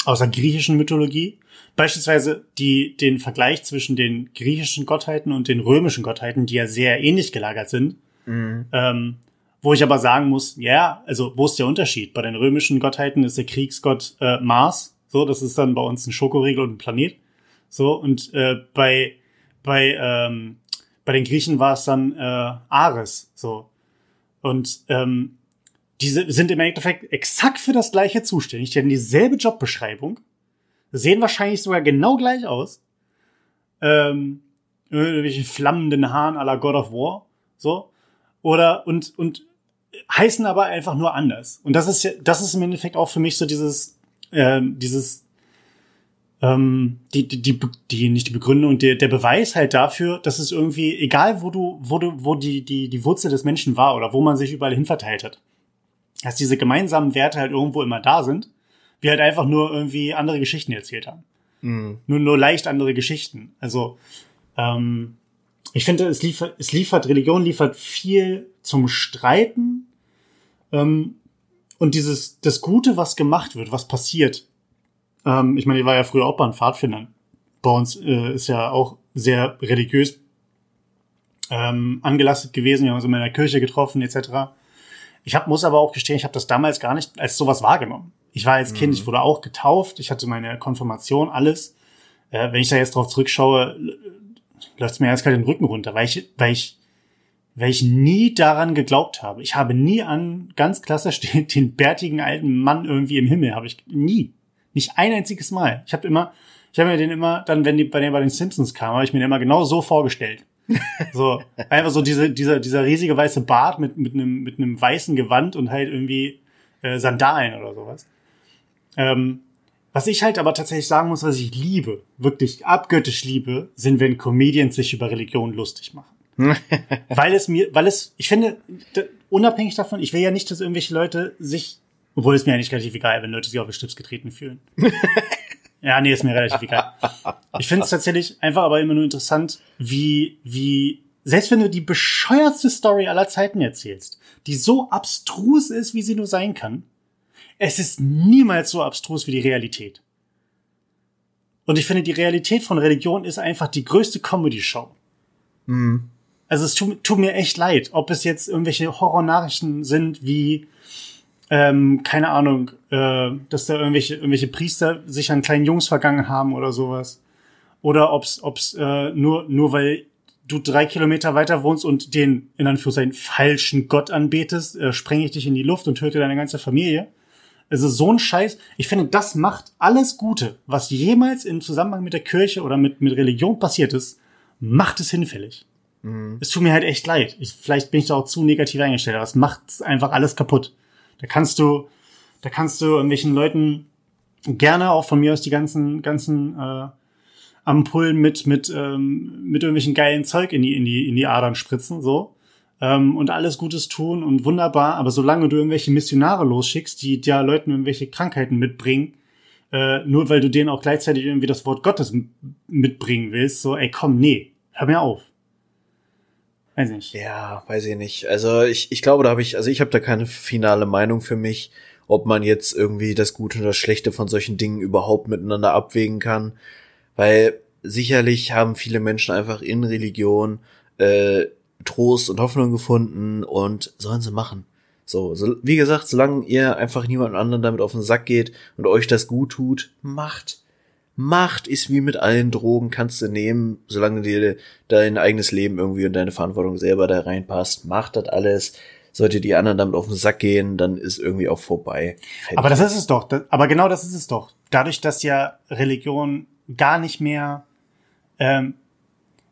aus der griechischen Mythologie. Beispielsweise die, den Vergleich zwischen den griechischen Gottheiten und den römischen Gottheiten, die ja sehr ähnlich gelagert sind. Mhm. Ähm, wo ich aber sagen muss, ja, also wo ist der Unterschied? Bei den römischen Gottheiten ist der Kriegsgott äh, Mars so, das ist dann bei uns ein Schokoriegel und ein Planet. So, und äh, bei, bei, ähm, bei den Griechen war es dann äh, Ares. So. Und ähm, diese sind im Endeffekt exakt für das gleiche zuständig. Die haben dieselbe Jobbeschreibung, sehen wahrscheinlich sogar genau gleich aus. Ähm, irgendwelche flammenden Haaren à la God of War. So. Oder, und, und heißen aber einfach nur anders. Und das ist ja, das ist im Endeffekt auch für mich so dieses, ähm, dieses ähm, die, die, die, die, nicht die Begründung, der, der Beweis halt dafür, dass es irgendwie, egal wo du, wo du, wo die, die, die Wurzel des Menschen war oder wo man sich überall hin verteilt hat, dass diese gemeinsamen Werte halt irgendwo immer da sind, wir halt einfach nur irgendwie andere Geschichten erzählt haben. Mhm. Nur, nur leicht andere Geschichten. Also, ähm, ich finde, es liefert, es liefert, Religion liefert viel zum Streiten, ähm, und dieses, das Gute, was gemacht wird, was passiert. Ähm, ich meine, ich war ja früher auch bei den Pfadfindern. Bei uns äh, ist ja auch sehr religiös ähm, angelastet gewesen. Wir haben uns in meiner Kirche getroffen, etc. Ich hab, muss aber auch gestehen, ich habe das damals gar nicht als sowas wahrgenommen. Ich war als Kind, mhm. ich wurde auch getauft, ich hatte meine Konfirmation, alles. Äh, wenn ich da jetzt drauf zurückschaue, läuft es mir ganz kalt den Rücken runter, weil ich, weil ich weil ich nie daran geglaubt habe. Ich habe nie an ganz klassisch den, den bärtigen alten Mann irgendwie im Himmel, habe ich nie. Nicht ein einziges Mal. Ich habe immer Ich habe mir den immer, dann, wenn die bei den, bei den Simpsons kam, habe ich mir den immer genau so vorgestellt. So, einfach so diese, dieser, dieser riesige weiße Bart mit, mit einem, mit einem weißen Gewand und halt irgendwie äh, Sandalen oder sowas. Ähm, was ich halt aber tatsächlich sagen muss, was ich liebe, wirklich abgöttisch liebe, sind, wenn Comedians sich über Religion lustig machen. weil es mir, weil es, ich finde, unabhängig davon, ich will ja nicht, dass irgendwelche Leute sich, obwohl es mir eigentlich relativ egal, wenn Leute sich auf den Stips getreten fühlen. ja, nee, ist mir relativ egal. Ich finde es tatsächlich einfach aber immer nur interessant, wie, wie, selbst wenn du die bescheuertste Story aller Zeiten erzählst, die so abstrus ist, wie sie nur sein kann, es ist niemals so abstrus wie die Realität. Und ich finde, die Realität von Religion ist einfach die größte Comedy-Show. Mhm. Also es tut, tut mir echt leid, ob es jetzt irgendwelche Horrornachrichten sind wie ähm, keine Ahnung, äh, dass da irgendwelche irgendwelche Priester sich an kleinen Jungs vergangen haben oder sowas, oder ob's ob's äh, nur nur weil du drei Kilometer weiter wohnst und den in Anführungszeichen falschen Gott anbetest, äh, sprenge ich dich in die Luft und töte deine ganze Familie. Also so ein Scheiß. Ich finde, das macht alles Gute, was jemals im Zusammenhang mit der Kirche oder mit, mit Religion passiert ist, macht es hinfällig. Mhm. Es tut mir halt echt leid. Ich, vielleicht bin ich da auch zu negativ eingestellt, aber es macht einfach alles kaputt. Da kannst du, da kannst du irgendwelchen Leuten gerne auch von mir aus die ganzen, ganzen äh, Ampullen mit, mit, ähm, mit irgendwelchen geilen Zeug in die, in die, in die Adern spritzen, so. Ähm, und alles Gutes tun und wunderbar, aber solange du irgendwelche Missionare losschickst, die ja Leuten irgendwelche Krankheiten mitbringen, äh, nur weil du denen auch gleichzeitig irgendwie das Wort Gottes mitbringen willst, so, ey, komm, nee, hör mir auf. Weiß nicht. Ja, weiß ich nicht. Also ich, ich glaube, da habe ich, also ich habe da keine finale Meinung für mich, ob man jetzt irgendwie das Gute und das Schlechte von solchen Dingen überhaupt miteinander abwägen kann. Weil sicherlich haben viele Menschen einfach in Religion äh, Trost und Hoffnung gefunden und sollen sie machen. So, so, wie gesagt, solange ihr einfach niemand anderen damit auf den Sack geht und euch das gut tut, macht. Macht ist wie mit allen Drogen, kannst du nehmen, solange dir dein eigenes Leben irgendwie und deine Verantwortung selber da reinpasst. Macht das alles. Sollte die anderen damit auf den Sack gehen, dann ist irgendwie auch vorbei. Fertig. Aber das ist es doch. aber genau das ist es doch. Dadurch, dass ja Religion gar nicht mehr, ähm,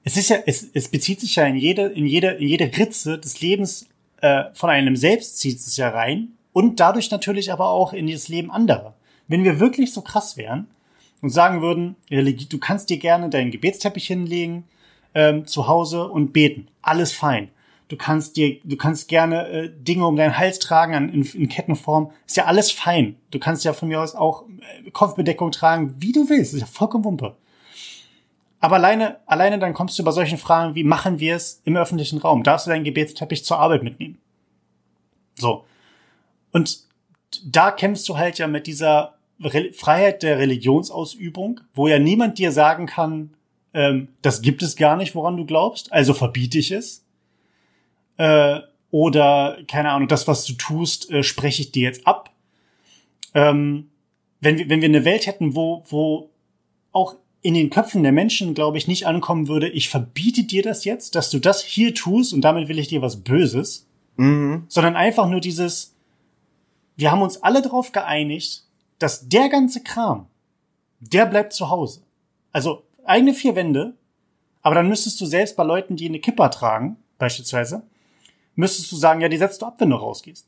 es ist ja, es, es bezieht sich ja in jede, in jede, in jede Ritze des Lebens äh, von einem selbst zieht es ja rein und dadurch natürlich aber auch in das Leben anderer. Wenn wir wirklich so krass wären, und sagen würden, du kannst dir gerne deinen Gebetsteppich hinlegen ähm, zu Hause und beten. Alles fein. Du kannst dir, du kannst gerne äh, Dinge um deinen Hals tragen an, in, in Kettenform. Ist ja alles fein. Du kannst ja von mir aus auch äh, Kopfbedeckung tragen, wie du willst. Ist ja vollkommen Wumpe. Aber alleine, alleine dann kommst du bei solchen Fragen wie, machen wir es im öffentlichen Raum? Darfst du deinen Gebetsteppich zur Arbeit mitnehmen? So. Und da kämpfst du halt ja mit dieser Re Freiheit der Religionsausübung, wo ja niemand dir sagen kann, ähm, das gibt es gar nicht, woran du glaubst, also verbiete ich es. Äh, oder, keine Ahnung, das, was du tust, äh, spreche ich dir jetzt ab. Ähm, wenn, wir, wenn wir eine Welt hätten, wo, wo auch in den Köpfen der Menschen, glaube ich, nicht ankommen würde, ich verbiete dir das jetzt, dass du das hier tust und damit will ich dir was Böses, mhm. sondern einfach nur dieses, wir haben uns alle darauf geeinigt, dass der ganze Kram, der bleibt zu Hause. Also eigene vier Wände, aber dann müsstest du selbst bei Leuten, die eine Kippa tragen, beispielsweise, müsstest du sagen, ja, die setzt du ab, wenn du rausgehst.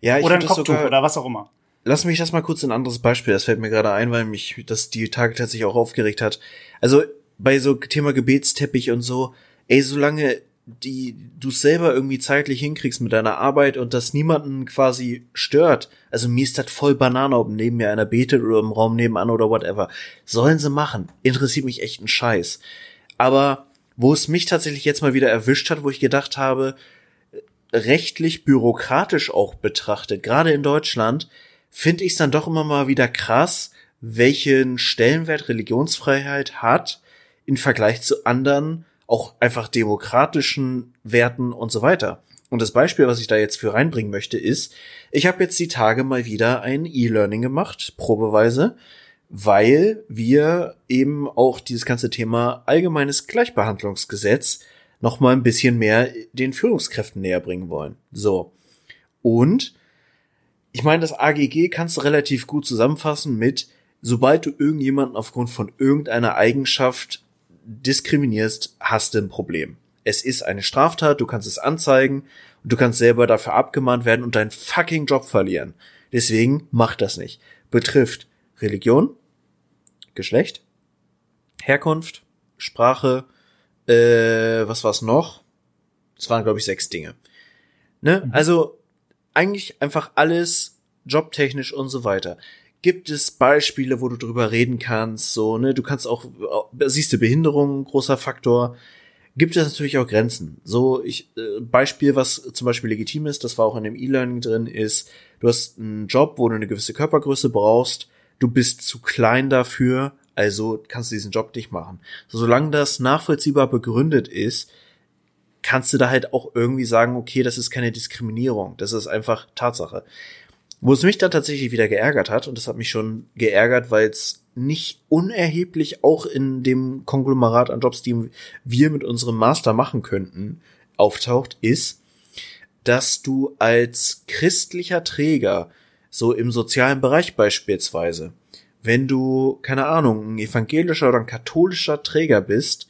Ja, ich oder ein Kopftuch sogar, oder was auch immer. Lass mich das mal kurz ein anderes Beispiel, das fällt mir gerade ein, weil mich das die Tage tatsächlich auch aufgeregt hat. Also bei so Thema Gebetsteppich und so, ey, solange die du selber irgendwie zeitlich hinkriegst mit deiner Arbeit und das niemanden quasi stört. Also mir ist das voll Banane, ob neben mir einer betet oder im Raum nebenan oder whatever. Sollen sie machen. Interessiert mich echt ein Scheiß. Aber wo es mich tatsächlich jetzt mal wieder erwischt hat, wo ich gedacht habe, rechtlich bürokratisch auch betrachtet, gerade in Deutschland, finde ich es dann doch immer mal wieder krass, welchen Stellenwert Religionsfreiheit hat im Vergleich zu anderen auch einfach demokratischen Werten und so weiter. Und das Beispiel, was ich da jetzt für reinbringen möchte, ist, ich habe jetzt die Tage mal wieder ein E-Learning gemacht, probeweise, weil wir eben auch dieses ganze Thema allgemeines Gleichbehandlungsgesetz noch mal ein bisschen mehr den Führungskräften näher bringen wollen. So. Und ich meine, das AGG kannst du relativ gut zusammenfassen mit sobald du irgendjemanden aufgrund von irgendeiner Eigenschaft diskriminierst, hast du ein Problem. Es ist eine Straftat, du kannst es anzeigen und du kannst selber dafür abgemahnt werden und deinen fucking Job verlieren. Deswegen mach das nicht. Betrifft Religion, Geschlecht, Herkunft, Sprache, äh, was war's noch? Das waren, glaube ich, sechs Dinge. Ne? Mhm. Also eigentlich einfach alles jobtechnisch und so weiter. Gibt es Beispiele, wo du drüber reden kannst? So, ne, du kannst auch, siehst du Behinderung, großer Faktor. Gibt es natürlich auch Grenzen. So, ich, äh, Beispiel, was zum Beispiel legitim ist, das war auch in dem E-Learning drin, ist, du hast einen Job, wo du eine gewisse Körpergröße brauchst, du bist zu klein dafür, also kannst du diesen Job nicht machen. So, solange das nachvollziehbar begründet ist, kannst du da halt auch irgendwie sagen, okay, das ist keine Diskriminierung, das ist einfach Tatsache. Wo es mich dann tatsächlich wieder geärgert hat, und das hat mich schon geärgert, weil es nicht unerheblich auch in dem Konglomerat an Jobs, die wir mit unserem Master machen könnten, auftaucht, ist, dass du als christlicher Träger, so im sozialen Bereich beispielsweise, wenn du, keine Ahnung, ein evangelischer oder ein katholischer Träger bist,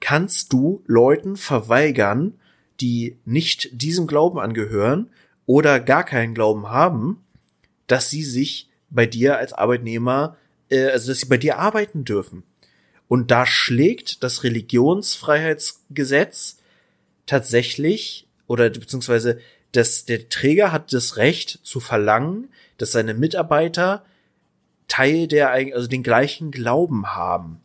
kannst du Leuten verweigern, die nicht diesem Glauben angehören oder gar keinen Glauben haben, dass sie sich bei dir als Arbeitnehmer, äh, also dass sie bei dir arbeiten dürfen. Und da schlägt das Religionsfreiheitsgesetz tatsächlich oder beziehungsweise dass der Träger hat das Recht zu verlangen, dass seine Mitarbeiter Teil der, also den gleichen Glauben haben.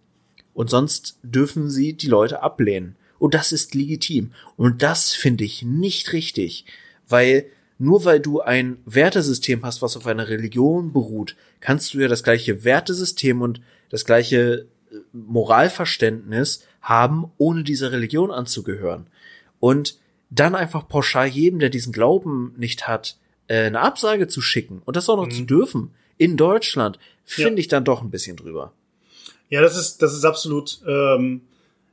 Und sonst dürfen sie die Leute ablehnen. Und das ist legitim. Und das finde ich nicht richtig, weil nur weil du ein Wertesystem hast, was auf einer Religion beruht, kannst du ja das gleiche Wertesystem und das gleiche äh, Moralverständnis haben, ohne dieser Religion anzugehören. Und dann einfach pauschal jedem, der diesen Glauben nicht hat, äh, eine Absage zu schicken und das auch noch mhm. zu dürfen in Deutschland, finde ja. ich dann doch ein bisschen drüber. Ja, das ist, das ist absolut ähm,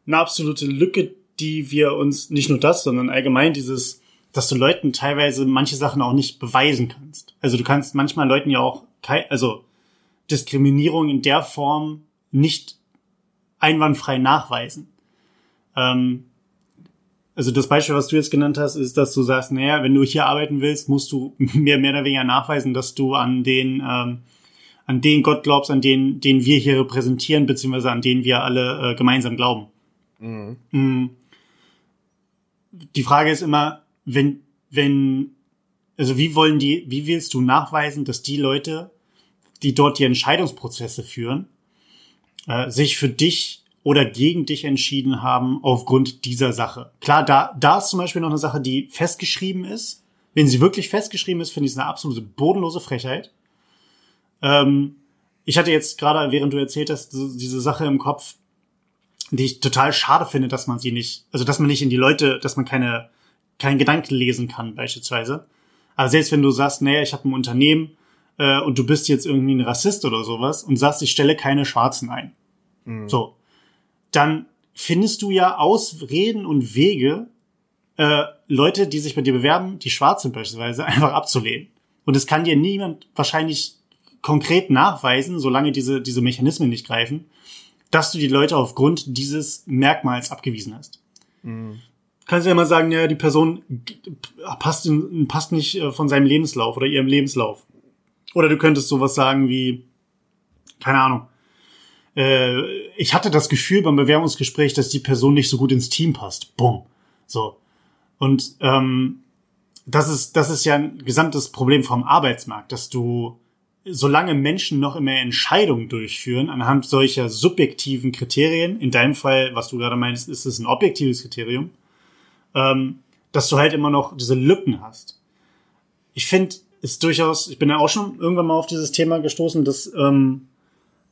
eine absolute Lücke, die wir uns, nicht nur das, sondern allgemein dieses dass du Leuten teilweise manche Sachen auch nicht beweisen kannst. Also du kannst manchmal Leuten ja auch, also Diskriminierung in der Form nicht einwandfrei nachweisen. Ähm, also das Beispiel, was du jetzt genannt hast, ist, dass du sagst, naja, wenn du hier arbeiten willst, musst du mehr, mehr oder weniger nachweisen, dass du an den, ähm, an den Gott glaubst, an den, den wir hier repräsentieren, beziehungsweise an den wir alle äh, gemeinsam glauben. Mhm. Mm. Die Frage ist immer, wenn, wenn, also wie wollen die, wie willst du nachweisen, dass die Leute, die dort die Entscheidungsprozesse führen, äh, sich für dich oder gegen dich entschieden haben aufgrund dieser Sache. Klar, da, da ist zum Beispiel noch eine Sache, die festgeschrieben ist. Wenn sie wirklich festgeschrieben ist, finde ich es eine absolute bodenlose Frechheit. Ähm, ich hatte jetzt gerade, während du erzählt hast, diese Sache im Kopf, die ich total schade finde, dass man sie nicht, also dass man nicht in die Leute, dass man keine keinen Gedanken lesen kann, beispielsweise. Aber selbst wenn du sagst, naja, ich habe ein Unternehmen äh, und du bist jetzt irgendwie ein Rassist oder sowas und sagst, ich stelle keine Schwarzen ein. Mhm. So. Dann findest du ja Ausreden und Wege, äh, Leute, die sich bei dir bewerben, die schwarz sind beispielsweise, einfach abzulehnen. Und es kann dir niemand wahrscheinlich konkret nachweisen, solange diese, diese Mechanismen nicht greifen, dass du die Leute aufgrund dieses Merkmals abgewiesen hast. Mhm kannst du ja mal sagen, ja, die Person passt, in, passt nicht äh, von seinem Lebenslauf oder ihrem Lebenslauf. Oder du könntest sowas sagen wie, keine Ahnung, äh, ich hatte das Gefühl beim Bewerbungsgespräch, dass die Person nicht so gut ins Team passt. Bumm. So. Und ähm, das ist, das ist ja ein gesamtes Problem vom Arbeitsmarkt, dass du, solange Menschen noch immer Entscheidungen durchführen, anhand solcher subjektiven Kriterien, in deinem Fall, was du gerade meinst, ist es ein objektives Kriterium, ähm, dass du halt immer noch diese Lücken hast. Ich finde, ist durchaus, ich bin ja auch schon irgendwann mal auf dieses Thema gestoßen, dass ähm,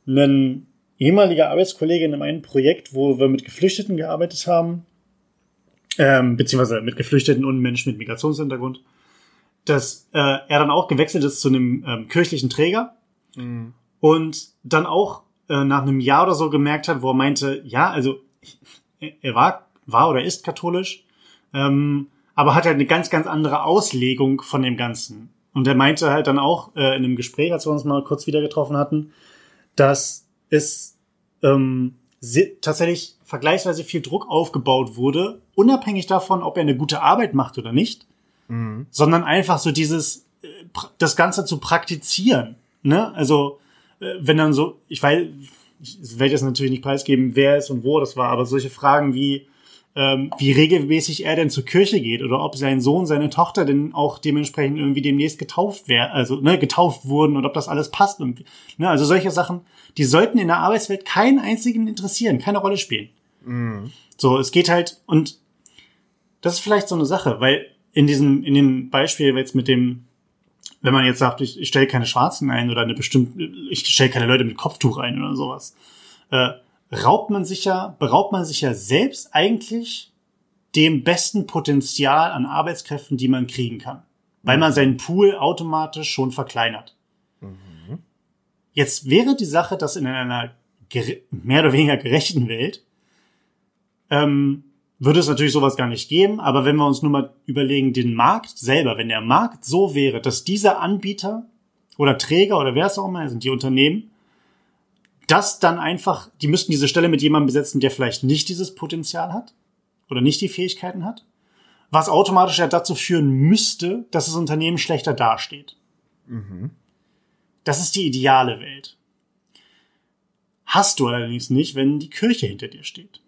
ein ehemaliger Arbeitskollege in einem Projekt, wo wir mit Geflüchteten gearbeitet haben, ähm, beziehungsweise mit Geflüchteten und Menschen mit Migrationshintergrund, dass äh, er dann auch gewechselt ist zu einem ähm, kirchlichen Träger mhm. und dann auch äh, nach einem Jahr oder so gemerkt hat, wo er meinte, ja, also er war, war oder ist katholisch, ähm, aber hat halt eine ganz, ganz andere Auslegung von dem Ganzen. Und er meinte halt dann auch äh, in einem Gespräch, als wir uns mal kurz wieder getroffen hatten, dass es ähm, tatsächlich vergleichsweise viel Druck aufgebaut wurde, unabhängig davon, ob er eine gute Arbeit macht oder nicht, mhm. sondern einfach so dieses, äh, das Ganze zu praktizieren. Ne? Also, äh, wenn dann so, ich weiß, ich werde jetzt natürlich nicht preisgeben, wer es und wo das war, aber solche Fragen wie, ähm, wie regelmäßig er denn zur Kirche geht oder ob sein Sohn, seine Tochter denn auch dementsprechend irgendwie demnächst getauft wäre, also ne, getauft wurden und ob das alles passt. Und, ne, also solche Sachen, die sollten in der Arbeitswelt keinen einzigen interessieren, keine Rolle spielen. Mhm. So, es geht halt, und das ist vielleicht so eine Sache, weil in diesem, in dem Beispiel jetzt mit dem, wenn man jetzt sagt, ich, ich stelle keine Schwarzen ein oder eine bestimmte, ich stelle keine Leute mit Kopftuch ein oder sowas, äh, raubt man sich ja, beraubt man sich ja selbst eigentlich dem besten Potenzial an Arbeitskräften, die man kriegen kann. Weil man seinen Pool automatisch schon verkleinert. Mhm. Jetzt wäre die Sache, dass in einer mehr oder weniger gerechten Welt ähm, würde es natürlich sowas gar nicht geben. Aber wenn wir uns nur mal überlegen, den Markt selber, wenn der Markt so wäre, dass dieser Anbieter oder Träger oder wer es auch immer sind, die Unternehmen, das dann einfach, die müssten diese Stelle mit jemandem besetzen, der vielleicht nicht dieses Potenzial hat oder nicht die Fähigkeiten hat, was automatisch ja dazu führen müsste, dass das Unternehmen schlechter dasteht. Mhm. Das ist die ideale Welt. Hast du allerdings nicht, wenn die Kirche hinter dir steht.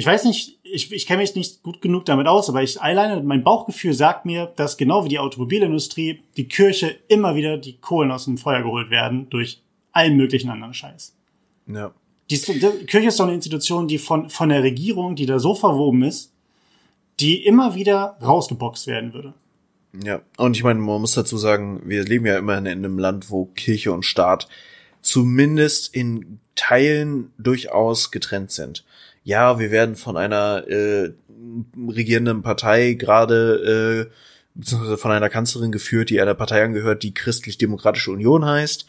Ich weiß nicht, ich, ich kenne mich nicht gut genug damit aus, aber ich alleine mein Bauchgefühl sagt mir, dass genau wie die Automobilindustrie die Kirche immer wieder die Kohlen aus dem Feuer geholt werden durch allen möglichen anderen Scheiß. Ja. Die, die Kirche ist so eine Institution, die von, von der Regierung, die da so verwoben ist, die immer wieder rausgeboxt werden würde. Ja, und ich meine, man muss dazu sagen, wir leben ja immerhin in einem Land, wo Kirche und Staat zumindest in Teilen durchaus getrennt sind ja, wir werden von einer äh, regierenden Partei gerade äh, von einer Kanzlerin geführt, die einer Partei angehört, die Christlich-Demokratische Union heißt.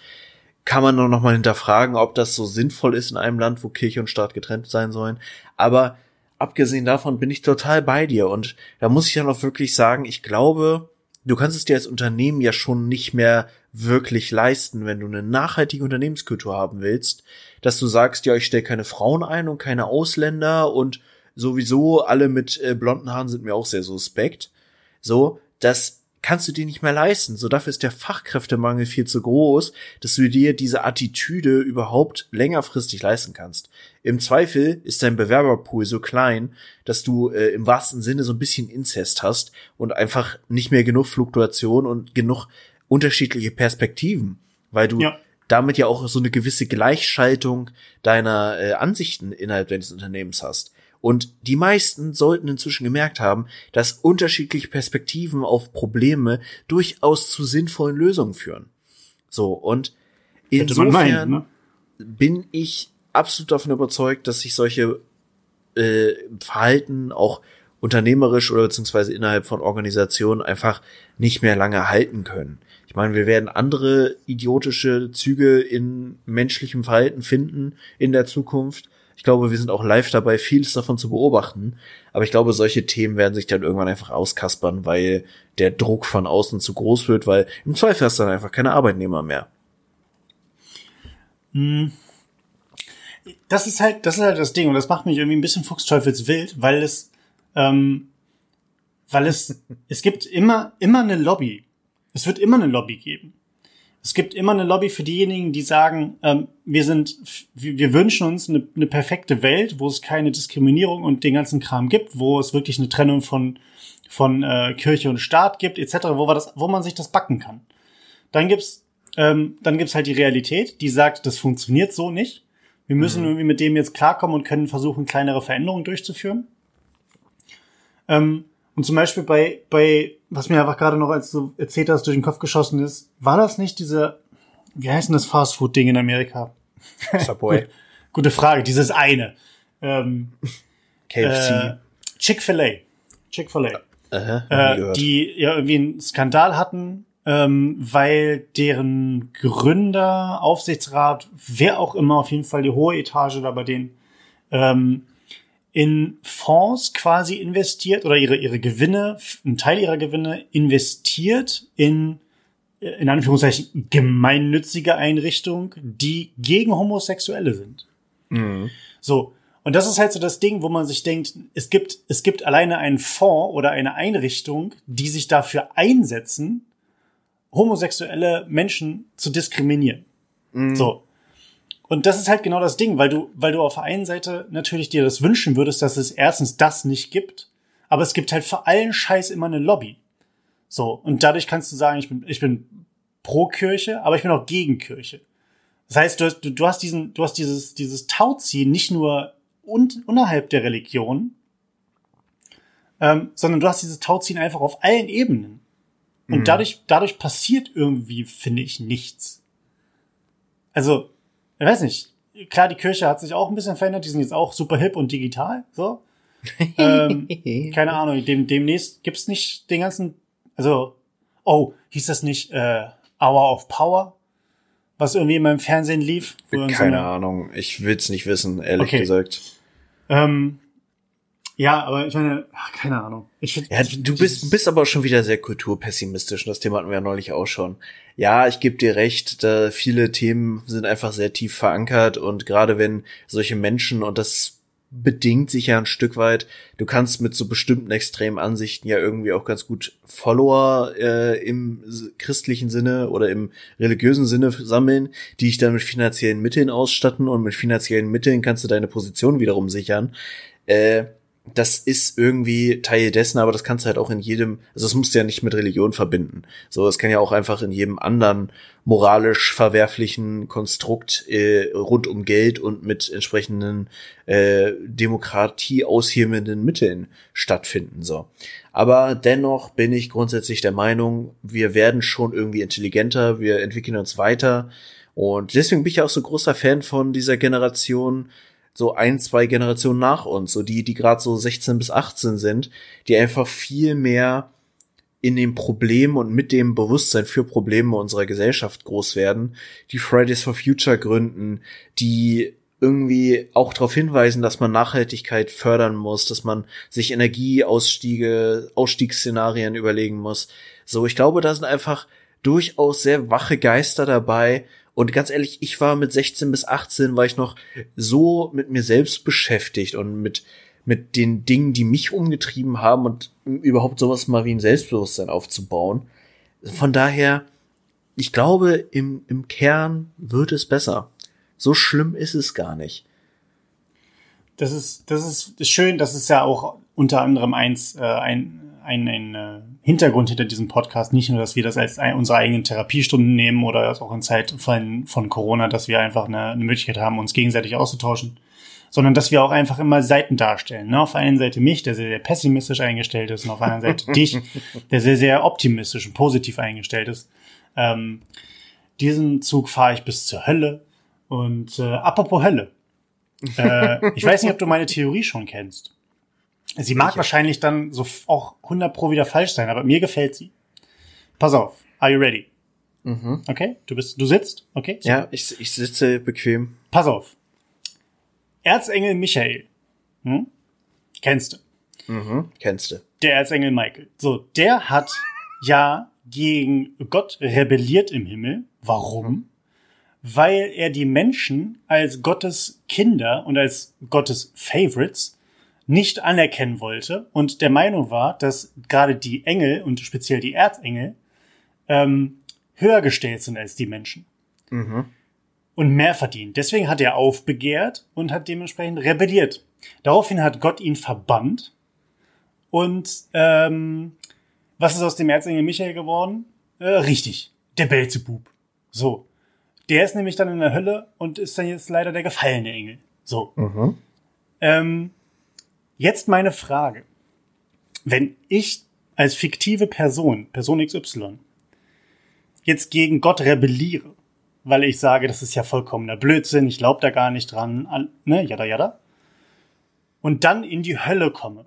Kann man noch mal hinterfragen, ob das so sinnvoll ist in einem Land, wo Kirche und Staat getrennt sein sollen. Aber abgesehen davon bin ich total bei dir und da muss ich dann auch wirklich sagen, ich glaube, du kannst es dir als Unternehmen ja schon nicht mehr wirklich leisten, wenn du eine nachhaltige Unternehmenskultur haben willst, dass du sagst, ja, ich stelle keine Frauen ein und keine Ausländer und sowieso alle mit äh, blonden Haaren sind mir auch sehr suspekt. So, das kannst du dir nicht mehr leisten. So dafür ist der Fachkräftemangel viel zu groß, dass du dir diese Attitüde überhaupt längerfristig leisten kannst. Im Zweifel ist dein Bewerberpool so klein, dass du äh, im wahrsten Sinne so ein bisschen Inzest hast und einfach nicht mehr genug Fluktuation und genug unterschiedliche Perspektiven, weil du ja. damit ja auch so eine gewisse Gleichschaltung deiner äh, Ansichten innerhalb deines Unternehmens hast. Und die meisten sollten inzwischen gemerkt haben, dass unterschiedliche Perspektiven auf Probleme durchaus zu sinnvollen Lösungen führen. So, und insofern meinen, ne? bin ich absolut davon überzeugt, dass sich solche äh, Verhalten auch unternehmerisch oder beziehungsweise innerhalb von Organisationen einfach nicht mehr lange halten können. Ich meine, wir werden andere idiotische Züge in menschlichem Verhalten finden in der Zukunft. Ich glaube, wir sind auch live dabei, vieles davon zu beobachten. Aber ich glaube, solche Themen werden sich dann irgendwann einfach auskaspern, weil der Druck von außen zu groß wird, weil im Zweifel hast du dann einfach keine Arbeitnehmer mehr. Hm. Das ist halt, das ist halt das Ding und das macht mich irgendwie ein bisschen fuchsteufelswild, weil es, ähm, weil es, es gibt immer, immer eine Lobby es wird immer eine Lobby geben. Es gibt immer eine Lobby für diejenigen, die sagen, ähm, wir sind, wir wünschen uns eine, eine, perfekte Welt, wo es keine Diskriminierung und den ganzen Kram gibt, wo es wirklich eine Trennung von von äh, Kirche und Staat gibt, etc., wo, wir das, wo man sich das backen kann. Dann gibt's ähm, dann gibt's halt die Realität, die sagt, das funktioniert so nicht. Wir müssen mhm. irgendwie mit dem jetzt klarkommen und können versuchen, kleinere Veränderungen durchzuführen. Ähm, und zum Beispiel bei, bei, was mir einfach gerade noch als du erzählt hast, durch den Kopf geschossen ist, war das nicht diese, wie heißt denn das Fastfood-Ding in Amerika? Subway. Gute Frage, dieses eine. Ähm, KFC. Äh, Chick-fil-A. Chick-fil-A. Äh, die ja irgendwie einen Skandal hatten, ähm, weil deren Gründer, Aufsichtsrat, wer auch immer, auf jeden Fall die hohe Etage da bei denen, ähm, in Fonds quasi investiert oder ihre, ihre Gewinne, einen Teil ihrer Gewinne investiert in in Anführungszeichen gemeinnützige Einrichtung, die gegen Homosexuelle sind. Mhm. So. Und das ist halt so das Ding, wo man sich denkt, es gibt, es gibt alleine einen Fonds oder eine Einrichtung, die sich dafür einsetzen, homosexuelle Menschen zu diskriminieren. Mhm. So. Und das ist halt genau das Ding, weil du, weil du auf der einen Seite natürlich dir das wünschen würdest, dass es erstens das nicht gibt, aber es gibt halt für allen Scheiß immer eine Lobby. So. Und dadurch kannst du sagen, ich bin, ich bin pro Kirche, aber ich bin auch gegen Kirche. Das heißt, du, du, du hast diesen, du hast dieses, dieses Tauziehen nicht nur und unterhalb der Religion, ähm, sondern du hast dieses Tauziehen einfach auf allen Ebenen. Und mhm. dadurch, dadurch passiert irgendwie, finde ich, nichts. Also, ich weiß nicht. Klar, die Kirche hat sich auch ein bisschen verändert. Die sind jetzt auch super hip und digital. So. ähm, keine Ahnung. Dem, demnächst gibt's nicht den ganzen. Also, oh, hieß das nicht äh, Hour of Power? Was irgendwie in meinem Fernsehen lief? Keine so Ahnung. Ich will's nicht wissen, ehrlich okay. gesagt. Ähm, ja, aber ich meine, ach, keine Ahnung. Ich find, ja, du bist, bist aber schon wieder sehr kulturpessimistisch. Das Thema hatten wir ja neulich auch schon. Ja, ich gebe dir recht, da viele Themen sind einfach sehr tief verankert und gerade wenn solche Menschen und das bedingt sich ja ein Stück weit. Du kannst mit so bestimmten extremen Ansichten ja irgendwie auch ganz gut Follower äh, im christlichen Sinne oder im religiösen Sinne sammeln, die dich dann mit finanziellen Mitteln ausstatten und mit finanziellen Mitteln kannst du deine Position wiederum sichern. Äh, das ist irgendwie Teil dessen, aber das kannst du halt auch in jedem, also das musst du ja nicht mit Religion verbinden. So, das kann ja auch einfach in jedem anderen moralisch verwerflichen Konstrukt äh, rund um Geld und mit entsprechenden äh, Demokratie aushebenden Mitteln stattfinden. So. Aber dennoch bin ich grundsätzlich der Meinung, wir werden schon irgendwie intelligenter, wir entwickeln uns weiter. Und deswegen bin ich auch so großer Fan von dieser Generation, so ein, zwei Generationen nach uns, so die, die gerade so 16 bis 18 sind, die einfach viel mehr in dem Problem und mit dem Bewusstsein für Probleme unserer Gesellschaft groß werden, die Fridays for Future gründen, die irgendwie auch darauf hinweisen, dass man Nachhaltigkeit fördern muss, dass man sich Energieausstiege, Ausstiegsszenarien überlegen muss. So, ich glaube, da sind einfach durchaus sehr wache Geister dabei, und ganz ehrlich, ich war mit 16 bis 18, war ich noch so mit mir selbst beschäftigt und mit, mit den Dingen, die mich umgetrieben haben und überhaupt sowas mal wie ein Selbstbewusstsein aufzubauen. Von daher, ich glaube, im, im Kern wird es besser. So schlimm ist es gar nicht. Das ist, das ist schön, das ist ja auch unter anderem eins, äh, ein, ein, ein äh, Hintergrund hinter diesem Podcast. Nicht nur, dass wir das als ein, unsere eigenen Therapiestunden nehmen oder auch in Zeitfällen von Corona, dass wir einfach eine, eine Möglichkeit haben, uns gegenseitig auszutauschen, sondern dass wir auch einfach immer Seiten darstellen. Ne? Auf der einen Seite mich, der sehr, sehr pessimistisch eingestellt ist, und auf der anderen Seite dich, der sehr, sehr optimistisch und positiv eingestellt ist. Ähm, diesen Zug fahre ich bis zur Hölle. Und äh, apropos Hölle. Äh, ich weiß nicht, ob du meine Theorie schon kennst. Sie mag wahrscheinlich dann so auch 100 pro wieder falsch sein, aber mir gefällt sie. Pass auf. Are you ready? Mhm. Okay, du bist, du sitzt, okay? So. Ja, ich, ich sitze bequem. Pass auf. Erzengel Michael. Hm? Kennst du? Mhm, kennst du. Der Erzengel Michael. So, der hat ja gegen Gott rebelliert im Himmel. Warum? Mhm. Weil er die Menschen als Gottes Kinder und als Gottes Favorites nicht anerkennen wollte und der Meinung war, dass gerade die Engel und speziell die Erzengel ähm, höher gestellt sind als die Menschen. Mhm. Und mehr verdienen. Deswegen hat er aufbegehrt und hat dementsprechend rebelliert. Daraufhin hat Gott ihn verbannt. Und ähm, was ist aus dem Erzengel Michael geworden? Äh, richtig, der Belzebub. So. Der ist nämlich dann in der Hölle und ist dann jetzt leider der gefallene Engel. So. Mhm. Ähm, Jetzt meine Frage. Wenn ich als fiktive Person, Person XY, jetzt gegen Gott rebelliere, weil ich sage, das ist ja vollkommener Blödsinn, ich glaube da gar nicht dran, ne, jada, jada, und dann in die Hölle komme,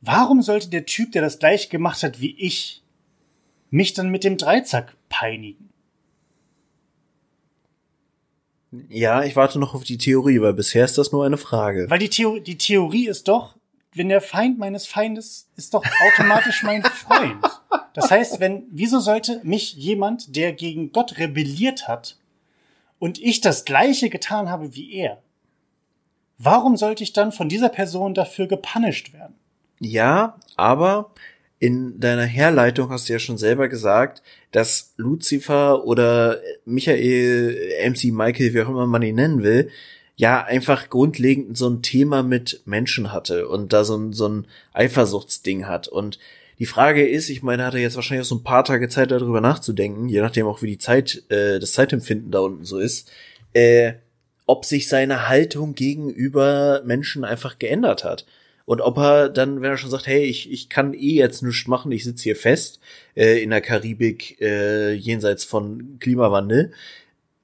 warum sollte der Typ, der das gleich gemacht hat wie ich, mich dann mit dem Dreizack peinigen? Ja, ich warte noch auf die Theorie, weil bisher ist das nur eine Frage. Weil die, Theo die Theorie ist doch, wenn der Feind meines Feindes ist doch automatisch mein Freund. das heißt, wenn, wieso sollte mich jemand, der gegen Gott rebelliert hat und ich das gleiche getan habe wie er, warum sollte ich dann von dieser Person dafür gepunished werden? Ja, aber in deiner Herleitung hast du ja schon selber gesagt, dass Lucifer oder Michael, MC Michael, wie auch immer man ihn nennen will, ja einfach grundlegend so ein Thema mit Menschen hatte und da so ein, so ein Eifersuchtsding hat. Und die Frage ist, ich meine, hat er jetzt wahrscheinlich auch so ein paar Tage Zeit darüber nachzudenken, je nachdem auch wie die Zeit, äh, das Zeitempfinden da unten so ist, äh, ob sich seine Haltung gegenüber Menschen einfach geändert hat. Und ob er dann, wenn er schon sagt, hey, ich, ich kann eh jetzt nichts machen, ich sitze hier fest äh, in der Karibik äh, jenseits von Klimawandel,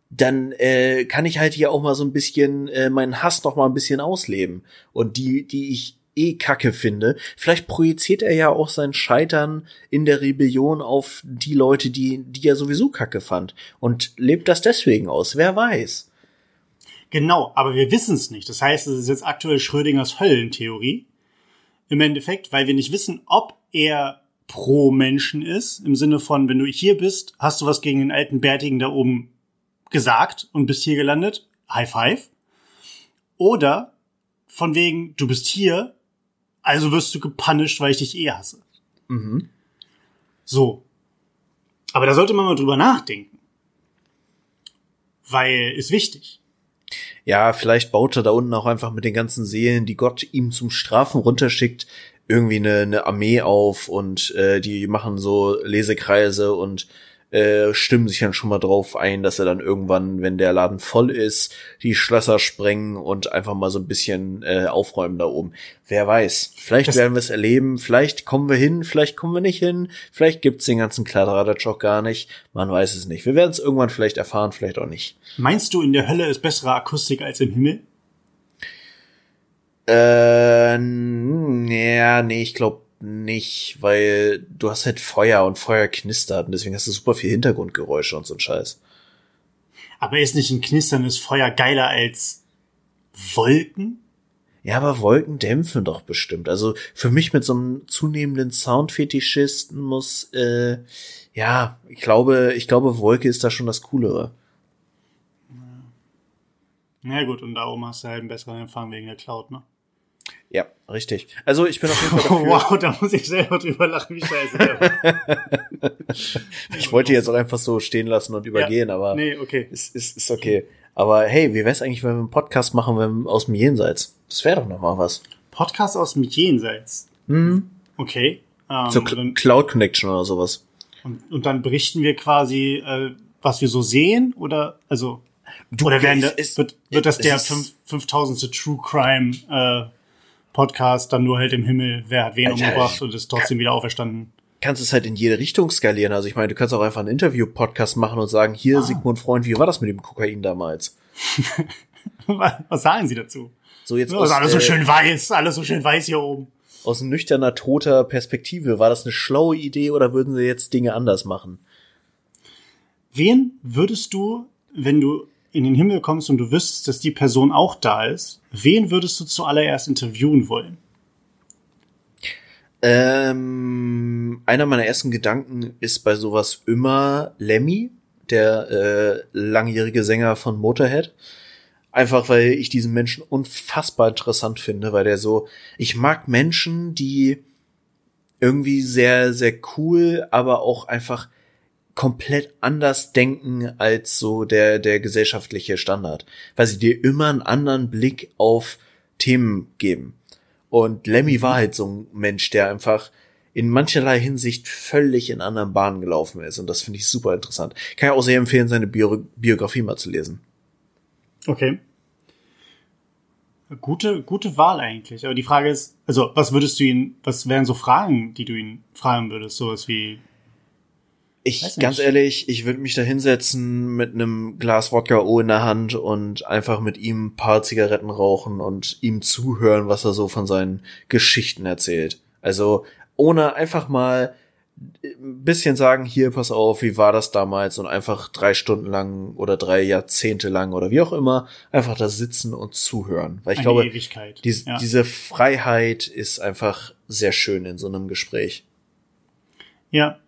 dann äh, kann ich halt hier auch mal so ein bisschen äh, meinen Hass noch mal ein bisschen ausleben. Und die, die ich eh kacke finde. Vielleicht projiziert er ja auch sein Scheitern in der Rebellion auf die Leute, die, die er sowieso kacke fand. Und lebt das deswegen aus. Wer weiß. Genau, aber wir wissen es nicht. Das heißt, es ist jetzt aktuell Schrödingers Höllentheorie. Im Endeffekt, weil wir nicht wissen, ob er pro Menschen ist. Im Sinne von, wenn du hier bist, hast du was gegen den alten Bärtigen da oben gesagt und bist hier gelandet. High five. Oder von wegen, du bist hier, also wirst du gepunished, weil ich dich eh hasse. Mhm. So. Aber da sollte man mal drüber nachdenken. Weil ist wichtig. Ja, vielleicht baut er da unten auch einfach mit den ganzen Seelen, die Gott ihm zum Strafen runterschickt, irgendwie eine, eine Armee auf und äh, die machen so Lesekreise und äh, stimmen sich dann schon mal drauf ein, dass er dann irgendwann, wenn der Laden voll ist, die Schlösser sprengen und einfach mal so ein bisschen äh, aufräumen da oben. Wer weiß. Vielleicht das werden wir es erleben, vielleicht kommen wir hin, vielleicht kommen wir nicht hin, vielleicht gibt's den ganzen Kladderadatsch auch gar nicht. Man weiß es nicht. Wir werden es irgendwann vielleicht erfahren, vielleicht auch nicht. Meinst du, in der Hölle ist bessere Akustik als im Himmel? Äh, ja, nee, ich glaube nicht, weil du hast halt Feuer und Feuer knistert und deswegen hast du super viel Hintergrundgeräusche und so ein Scheiß. Aber ist nicht ein knisterndes Feuer geiler als Wolken? Ja, aber Wolken dämpfen doch bestimmt. Also für mich mit so einem zunehmenden Soundfetischisten muss, äh, ja, ich glaube, ich glaube, Wolke ist da schon das Coolere. Na ja, gut, und da oben hast du halt einen besseren Empfang wegen der Cloud, ne? Ja, richtig. Also ich bin auf jeden Fall dafür. wow, da muss ich selber drüber lachen, wie scheiße. ich wollte jetzt auch einfach so stehen lassen und übergehen, ja, aber nee, okay. ist, ist, ist okay. Aber hey, wie wär's eigentlich, wenn wir einen Podcast machen wenn wir aus dem Jenseits? Das wäre doch noch mal was. Podcast aus dem Jenseits? Mhm. Okay. Ähm, so dann, Cloud Connection oder sowas. Und, und dann berichten wir quasi, äh, was wir so sehen? Oder, also, du, oder werden es, wird, wird das der 5000. True Crime äh, Podcast dann nur halt im Himmel, wer hat wen Alter, umgebracht und ist trotzdem wieder auferstanden. Kannst es halt in jede Richtung skalieren. Also ich meine, du kannst auch einfach einen Interview-Podcast machen und sagen, hier, ah. Sigmund Freund, wie war das mit dem Kokain damals? Was sagen Sie dazu? So jetzt aus, alles so äh, schön weiß, alles so schön weiß hier oben. Aus nüchterner, toter Perspektive, war das eine schlaue Idee oder würden Sie jetzt Dinge anders machen? Wen würdest du, wenn du in den Himmel kommst und du wüsstest, dass die Person auch da ist, wen würdest du zuallererst interviewen wollen? Ähm, einer meiner ersten Gedanken ist bei sowas immer Lemmy, der äh, langjährige Sänger von Motorhead. Einfach weil ich diesen Menschen unfassbar interessant finde, weil der so, ich mag Menschen, die irgendwie sehr, sehr cool, aber auch einfach komplett anders denken als so der, der gesellschaftliche Standard, weil sie dir immer einen anderen Blick auf Themen geben. Und Lemmy war halt so ein Mensch, der einfach in mancherlei Hinsicht völlig in anderen Bahnen gelaufen ist. Und das finde ich super interessant. Kann ich auch sehr empfehlen, seine Bio Biografie mal zu lesen. Okay. Gute, gute Wahl eigentlich. Aber die Frage ist, also, was würdest du ihn, was wären so Fragen, die du ihn fragen würdest? Sowas wie, ich, ganz ehrlich, ich würde mich da hinsetzen mit einem Glas Wodka O in der Hand und einfach mit ihm ein paar Zigaretten rauchen und ihm zuhören, was er so von seinen Geschichten erzählt. Also ohne einfach mal ein bisschen sagen, hier, pass auf, wie war das damals und einfach drei Stunden lang oder drei Jahrzehnte lang oder wie auch immer, einfach da sitzen und zuhören. Weil ich Eine glaube, Ewigkeit. Die, ja. diese Freiheit ist einfach sehr schön in so einem Gespräch. Ja,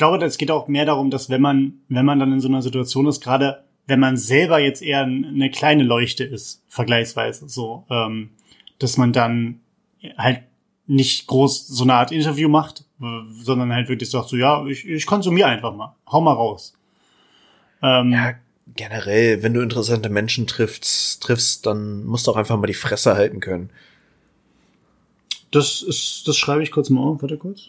glaube, es geht auch mehr darum, dass wenn man, wenn man dann in so einer Situation ist, gerade wenn man selber jetzt eher eine kleine Leuchte ist, vergleichsweise so, ähm, dass man dann halt nicht groß so eine Art Interview macht, sondern halt wirklich sagt so, ja, ich, ich konsumiere einfach mal, hau mal raus. Ähm, ja, generell, wenn du interessante Menschen triffst, triffst, dann musst du auch einfach mal die Fresse halten können. Das ist, das schreibe ich kurz mal auf, warte kurz.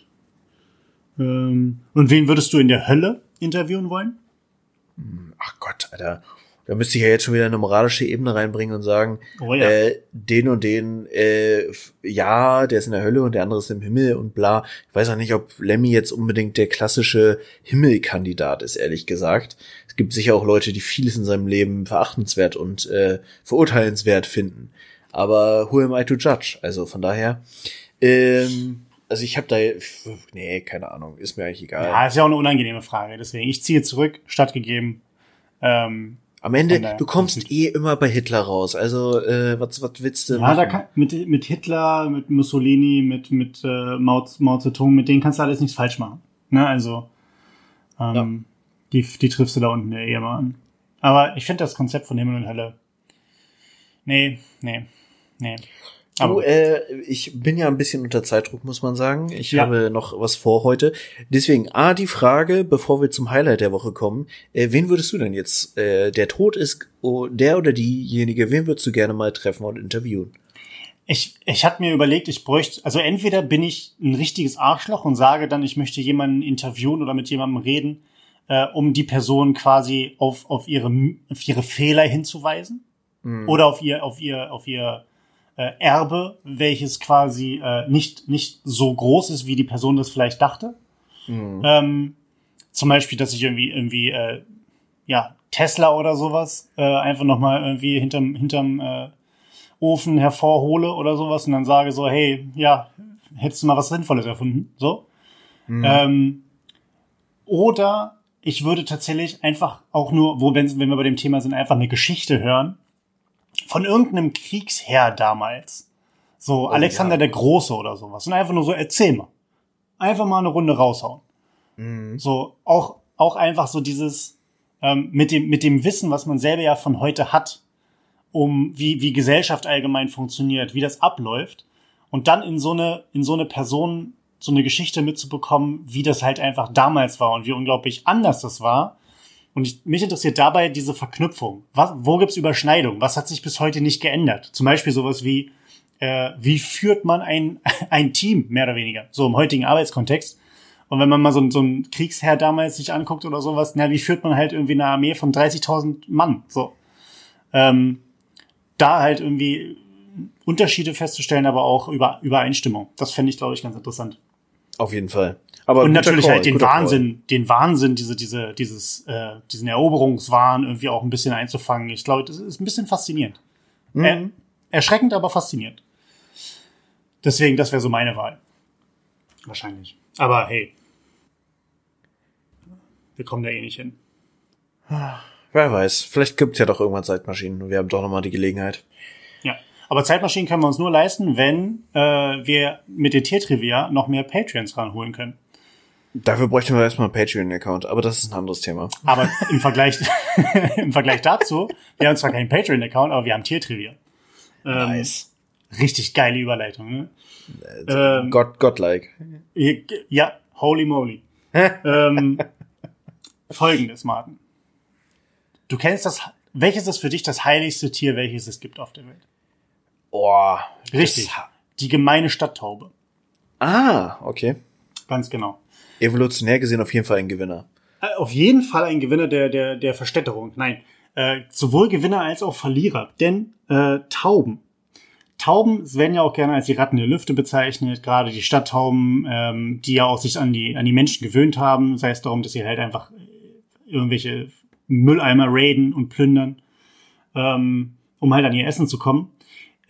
Ähm, und wen würdest du in der Hölle interviewen wollen? Ach Gott, Alter. Da müsste ich ja jetzt schon wieder eine moralische Ebene reinbringen und sagen, oh ja. äh, den und den, äh, ja, der ist in der Hölle und der andere ist im Himmel und bla. Ich weiß auch nicht, ob Lemmy jetzt unbedingt der klassische Himmelkandidat ist, ehrlich gesagt. Es gibt sicher auch Leute, die vieles in seinem Leben verachtenswert und äh, verurteilenswert finden. Aber who am I to judge? Also von daher, ähm, also ich habe da, nee, keine Ahnung, ist mir eigentlich egal. Ja, ist ja auch eine unangenehme Frage. Deswegen, ich ziehe zurück, stattgegeben. Ähm, Am Ende, du kommst eh immer bei Hitler raus. Also, äh, was, was willst du? Ja, machen? da kann, mit, mit Hitler, mit Mussolini, mit, mit äh, Mao, Mao Zedong, mit denen kannst du alles nichts falsch machen. Ne, also, ähm, ja. die, die triffst du da unten ja eh mal an. Aber ich finde das Konzept von Himmel und Hölle. Nee, nee, nee. Du, äh, ich bin ja ein bisschen unter Zeitdruck, muss man sagen. Ich ja. habe noch was vor heute. Deswegen, A, die Frage, bevor wir zum Highlight der Woche kommen, äh, wen würdest du denn jetzt, äh, der tot ist, oh, der oder diejenige, wen würdest du gerne mal treffen und interviewen? Ich, ich hatte mir überlegt, ich bräuchte, also entweder bin ich ein richtiges Arschloch und sage dann, ich möchte jemanden interviewen oder mit jemandem reden, äh, um die Person quasi auf, auf, ihre, auf ihre Fehler hinzuweisen. Mhm. Oder auf ihr, auf ihr, auf ihr äh, Erbe, welches quasi äh, nicht, nicht so groß ist, wie die Person das vielleicht dachte. Mhm. Ähm, zum Beispiel, dass ich irgendwie, irgendwie, äh, ja, Tesla oder sowas äh, einfach nochmal irgendwie hinterm, hinterm äh, Ofen hervorhole oder sowas und dann sage so, hey, ja, hättest du mal was Sinnvolles erfunden, so. Mhm. Ähm, oder ich würde tatsächlich einfach auch nur, wo, wenn, wenn wir bei dem Thema sind, einfach eine Geschichte hören, von irgendeinem Kriegsherr damals. So oh, Alexander ja. der Große oder sowas. Und einfach nur so, erzähl mal. Einfach mal eine Runde raushauen. Mhm. So, auch, auch einfach so dieses, ähm, mit dem, mit dem Wissen, was man selber ja von heute hat, um wie, wie Gesellschaft allgemein funktioniert, wie das abläuft. Und dann in so eine, in so eine Person so eine Geschichte mitzubekommen, wie das halt einfach damals war und wie unglaublich anders das war und ich, mich interessiert dabei diese Verknüpfung. Was, wo gibt's Überschneidung? Was hat sich bis heute nicht geändert? Zum Beispiel sowas wie, äh, wie führt man ein, ein Team, mehr oder weniger, so im heutigen Arbeitskontext. Und wenn man mal so, so ein Kriegsherr damals sich anguckt oder sowas, na, wie führt man halt irgendwie eine Armee von 30.000 Mann? So. Ähm, da halt irgendwie Unterschiede festzustellen, aber auch über Übereinstimmung. Das fände ich, glaube ich, ganz interessant. Auf jeden Fall. Aber und natürlich Call, halt den Wahnsinn, Call. den Wahnsinn, diese, diese, dieses, äh, diesen Eroberungswahn irgendwie auch ein bisschen einzufangen. Ich glaube, das ist ein bisschen faszinierend. Mhm. Er, erschreckend, aber faszinierend. Deswegen, das wäre so meine Wahl. Wahrscheinlich. Aber hey. Wir kommen da eh nicht hin. Wer weiß. Vielleicht gibt's ja doch irgendwann Zeitmaschinen und wir haben doch nochmal die Gelegenheit. Aber Zeitmaschinen können wir uns nur leisten, wenn äh, wir mit der Tiertrivia noch mehr Patreons ranholen können. Dafür bräuchten wir erstmal einen Patreon-Account, aber das ist ein anderes Thema. Aber im Vergleich, im Vergleich dazu, wir haben zwar keinen Patreon-Account, aber wir haben Tiertrivia. Ähm, nice. Richtig geile Überleitung, ne? Ähm, God, godlike. Ja, holy moly. ähm, Folgendes, Martin. Du kennst das, welches ist für dich das heiligste Tier, welches es gibt auf der Welt? Oh, Richtig. Die gemeine Stadttaube. Ah, okay. Ganz genau evolutionär gesehen auf jeden Fall ein Gewinner. Äh, auf jeden Fall ein Gewinner der, der, der Verstädterung. Nein, äh, sowohl Gewinner als auch Verlierer. Denn äh, Tauben. Tauben werden ja auch gerne als die Ratten der Lüfte bezeichnet, gerade die Stadttauben, ähm, die ja auch sich an die, an die Menschen gewöhnt haben, sei es darum, dass sie halt einfach irgendwelche Mülleimer raiden und plündern, ähm, um halt an ihr Essen zu kommen.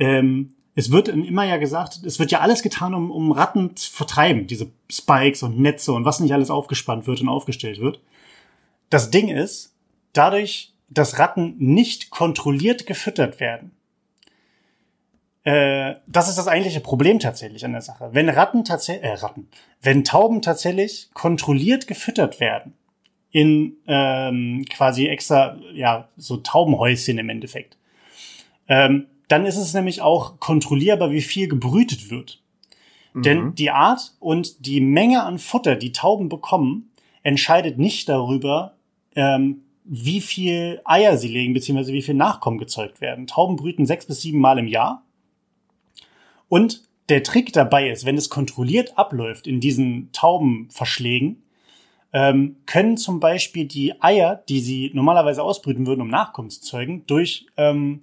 Ähm, es wird immer ja gesagt, es wird ja alles getan, um, um Ratten zu vertreiben, diese Spikes und Netze und was nicht alles aufgespannt wird und aufgestellt wird. Das Ding ist, dadurch, dass Ratten nicht kontrolliert gefüttert werden, äh, das ist das eigentliche Problem tatsächlich an der Sache. Wenn Ratten tatsächlich, äh, Ratten, wenn Tauben tatsächlich kontrolliert gefüttert werden, in ähm, quasi extra, ja, so Taubenhäuschen im Endeffekt, ähm, dann ist es nämlich auch kontrollierbar, wie viel gebrütet wird. Mhm. Denn die Art und die Menge an Futter, die Tauben bekommen, entscheidet nicht darüber, ähm, wie viel Eier sie legen, beziehungsweise wie viel Nachkommen gezeugt werden. Tauben brüten sechs bis sieben Mal im Jahr. Und der Trick dabei ist, wenn es kontrolliert abläuft in diesen Taubenverschlägen, ähm, können zum Beispiel die Eier, die sie normalerweise ausbrüten würden, um Nachkommen zu zeugen, durch ähm,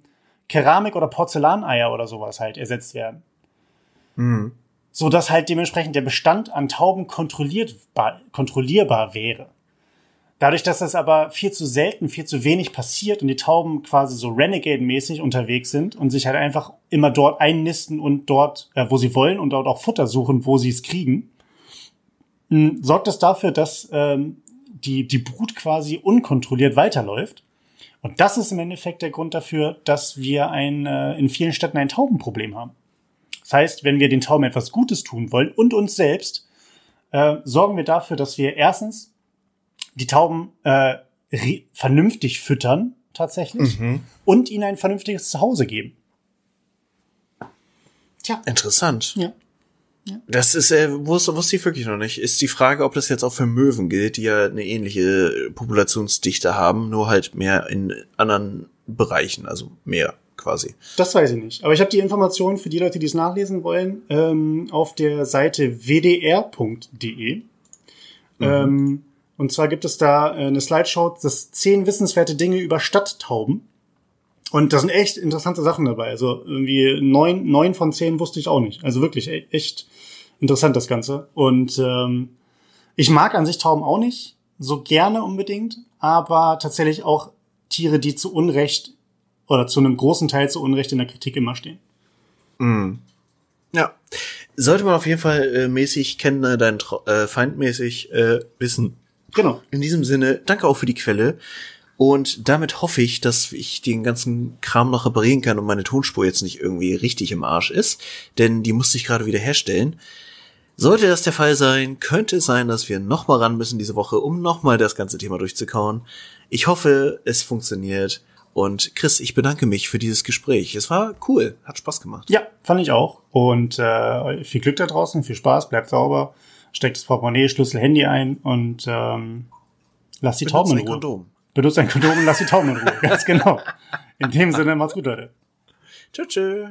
Keramik- oder Porzellaneier oder sowas halt ersetzt werden. Mhm. So dass halt dementsprechend der Bestand an Tauben kontrollierbar, kontrollierbar wäre. Dadurch, dass das aber viel zu selten, viel zu wenig passiert und die Tauben quasi so Renegade-mäßig unterwegs sind und sich halt einfach immer dort einnisten und dort, äh, wo sie wollen und dort auch Futter suchen, wo sie es kriegen, mh, sorgt es dafür, dass ähm, die, die Brut quasi unkontrolliert weiterläuft. Und das ist im Endeffekt der Grund dafür, dass wir ein, äh, in vielen Städten ein Taubenproblem haben. Das heißt, wenn wir den Tauben etwas Gutes tun wollen und uns selbst, äh, sorgen wir dafür, dass wir erstens die Tauben äh, vernünftig füttern, tatsächlich, mhm. und ihnen ein vernünftiges Zuhause geben. Tja. Interessant. Ja. Ja. Das ist, äh, wusste, wusste ich wirklich noch nicht. Ist die Frage, ob das jetzt auch für Möwen gilt, die ja eine ähnliche Populationsdichte haben, nur halt mehr in anderen Bereichen, also mehr quasi. Das weiß ich nicht. Aber ich habe die Informationen für die Leute, die es nachlesen wollen, ähm, auf der Seite wdr.de. Mhm. Ähm, und zwar gibt es da äh, eine Slideshow, das zehn wissenswerte Dinge über Stadttauben. Und da sind echt interessante Sachen dabei. Also irgendwie neun, neun von zehn wusste ich auch nicht. Also wirklich e-, echt interessant das Ganze. Und ähm, ich mag an sich Tauben auch nicht so gerne unbedingt, aber tatsächlich auch Tiere, die zu Unrecht oder zu einem großen Teil zu Unrecht in der Kritik immer stehen. Mm. Ja. Sollte man auf jeden Fall äh, mäßig kennen, äh, dein äh, Feind mäßig äh, wissen, Genau. In diesem Sinne, danke auch für die Quelle. Und damit hoffe ich, dass ich den ganzen Kram noch reparieren kann und meine Tonspur jetzt nicht irgendwie richtig im Arsch ist, denn die musste ich gerade wieder herstellen. Sollte das der Fall sein, könnte es sein, dass wir nochmal ran müssen diese Woche, um nochmal das ganze Thema durchzukauen. Ich hoffe, es funktioniert. Und Chris, ich bedanke mich für dieses Gespräch. Es war cool, hat Spaß gemacht. Ja, fand ich auch. Und äh, viel Glück da draußen, viel Spaß, bleibt sauber steck das Portemonnaie, Schlüssel, Handy ein und ähm, lass die Tauben in Ruhe. Kondom. Benutzt ein Kondom und lass die Tauben in Ruhe. Ganz genau. In dem Sinne, macht's gut, Leute. Tschüss. tschüss.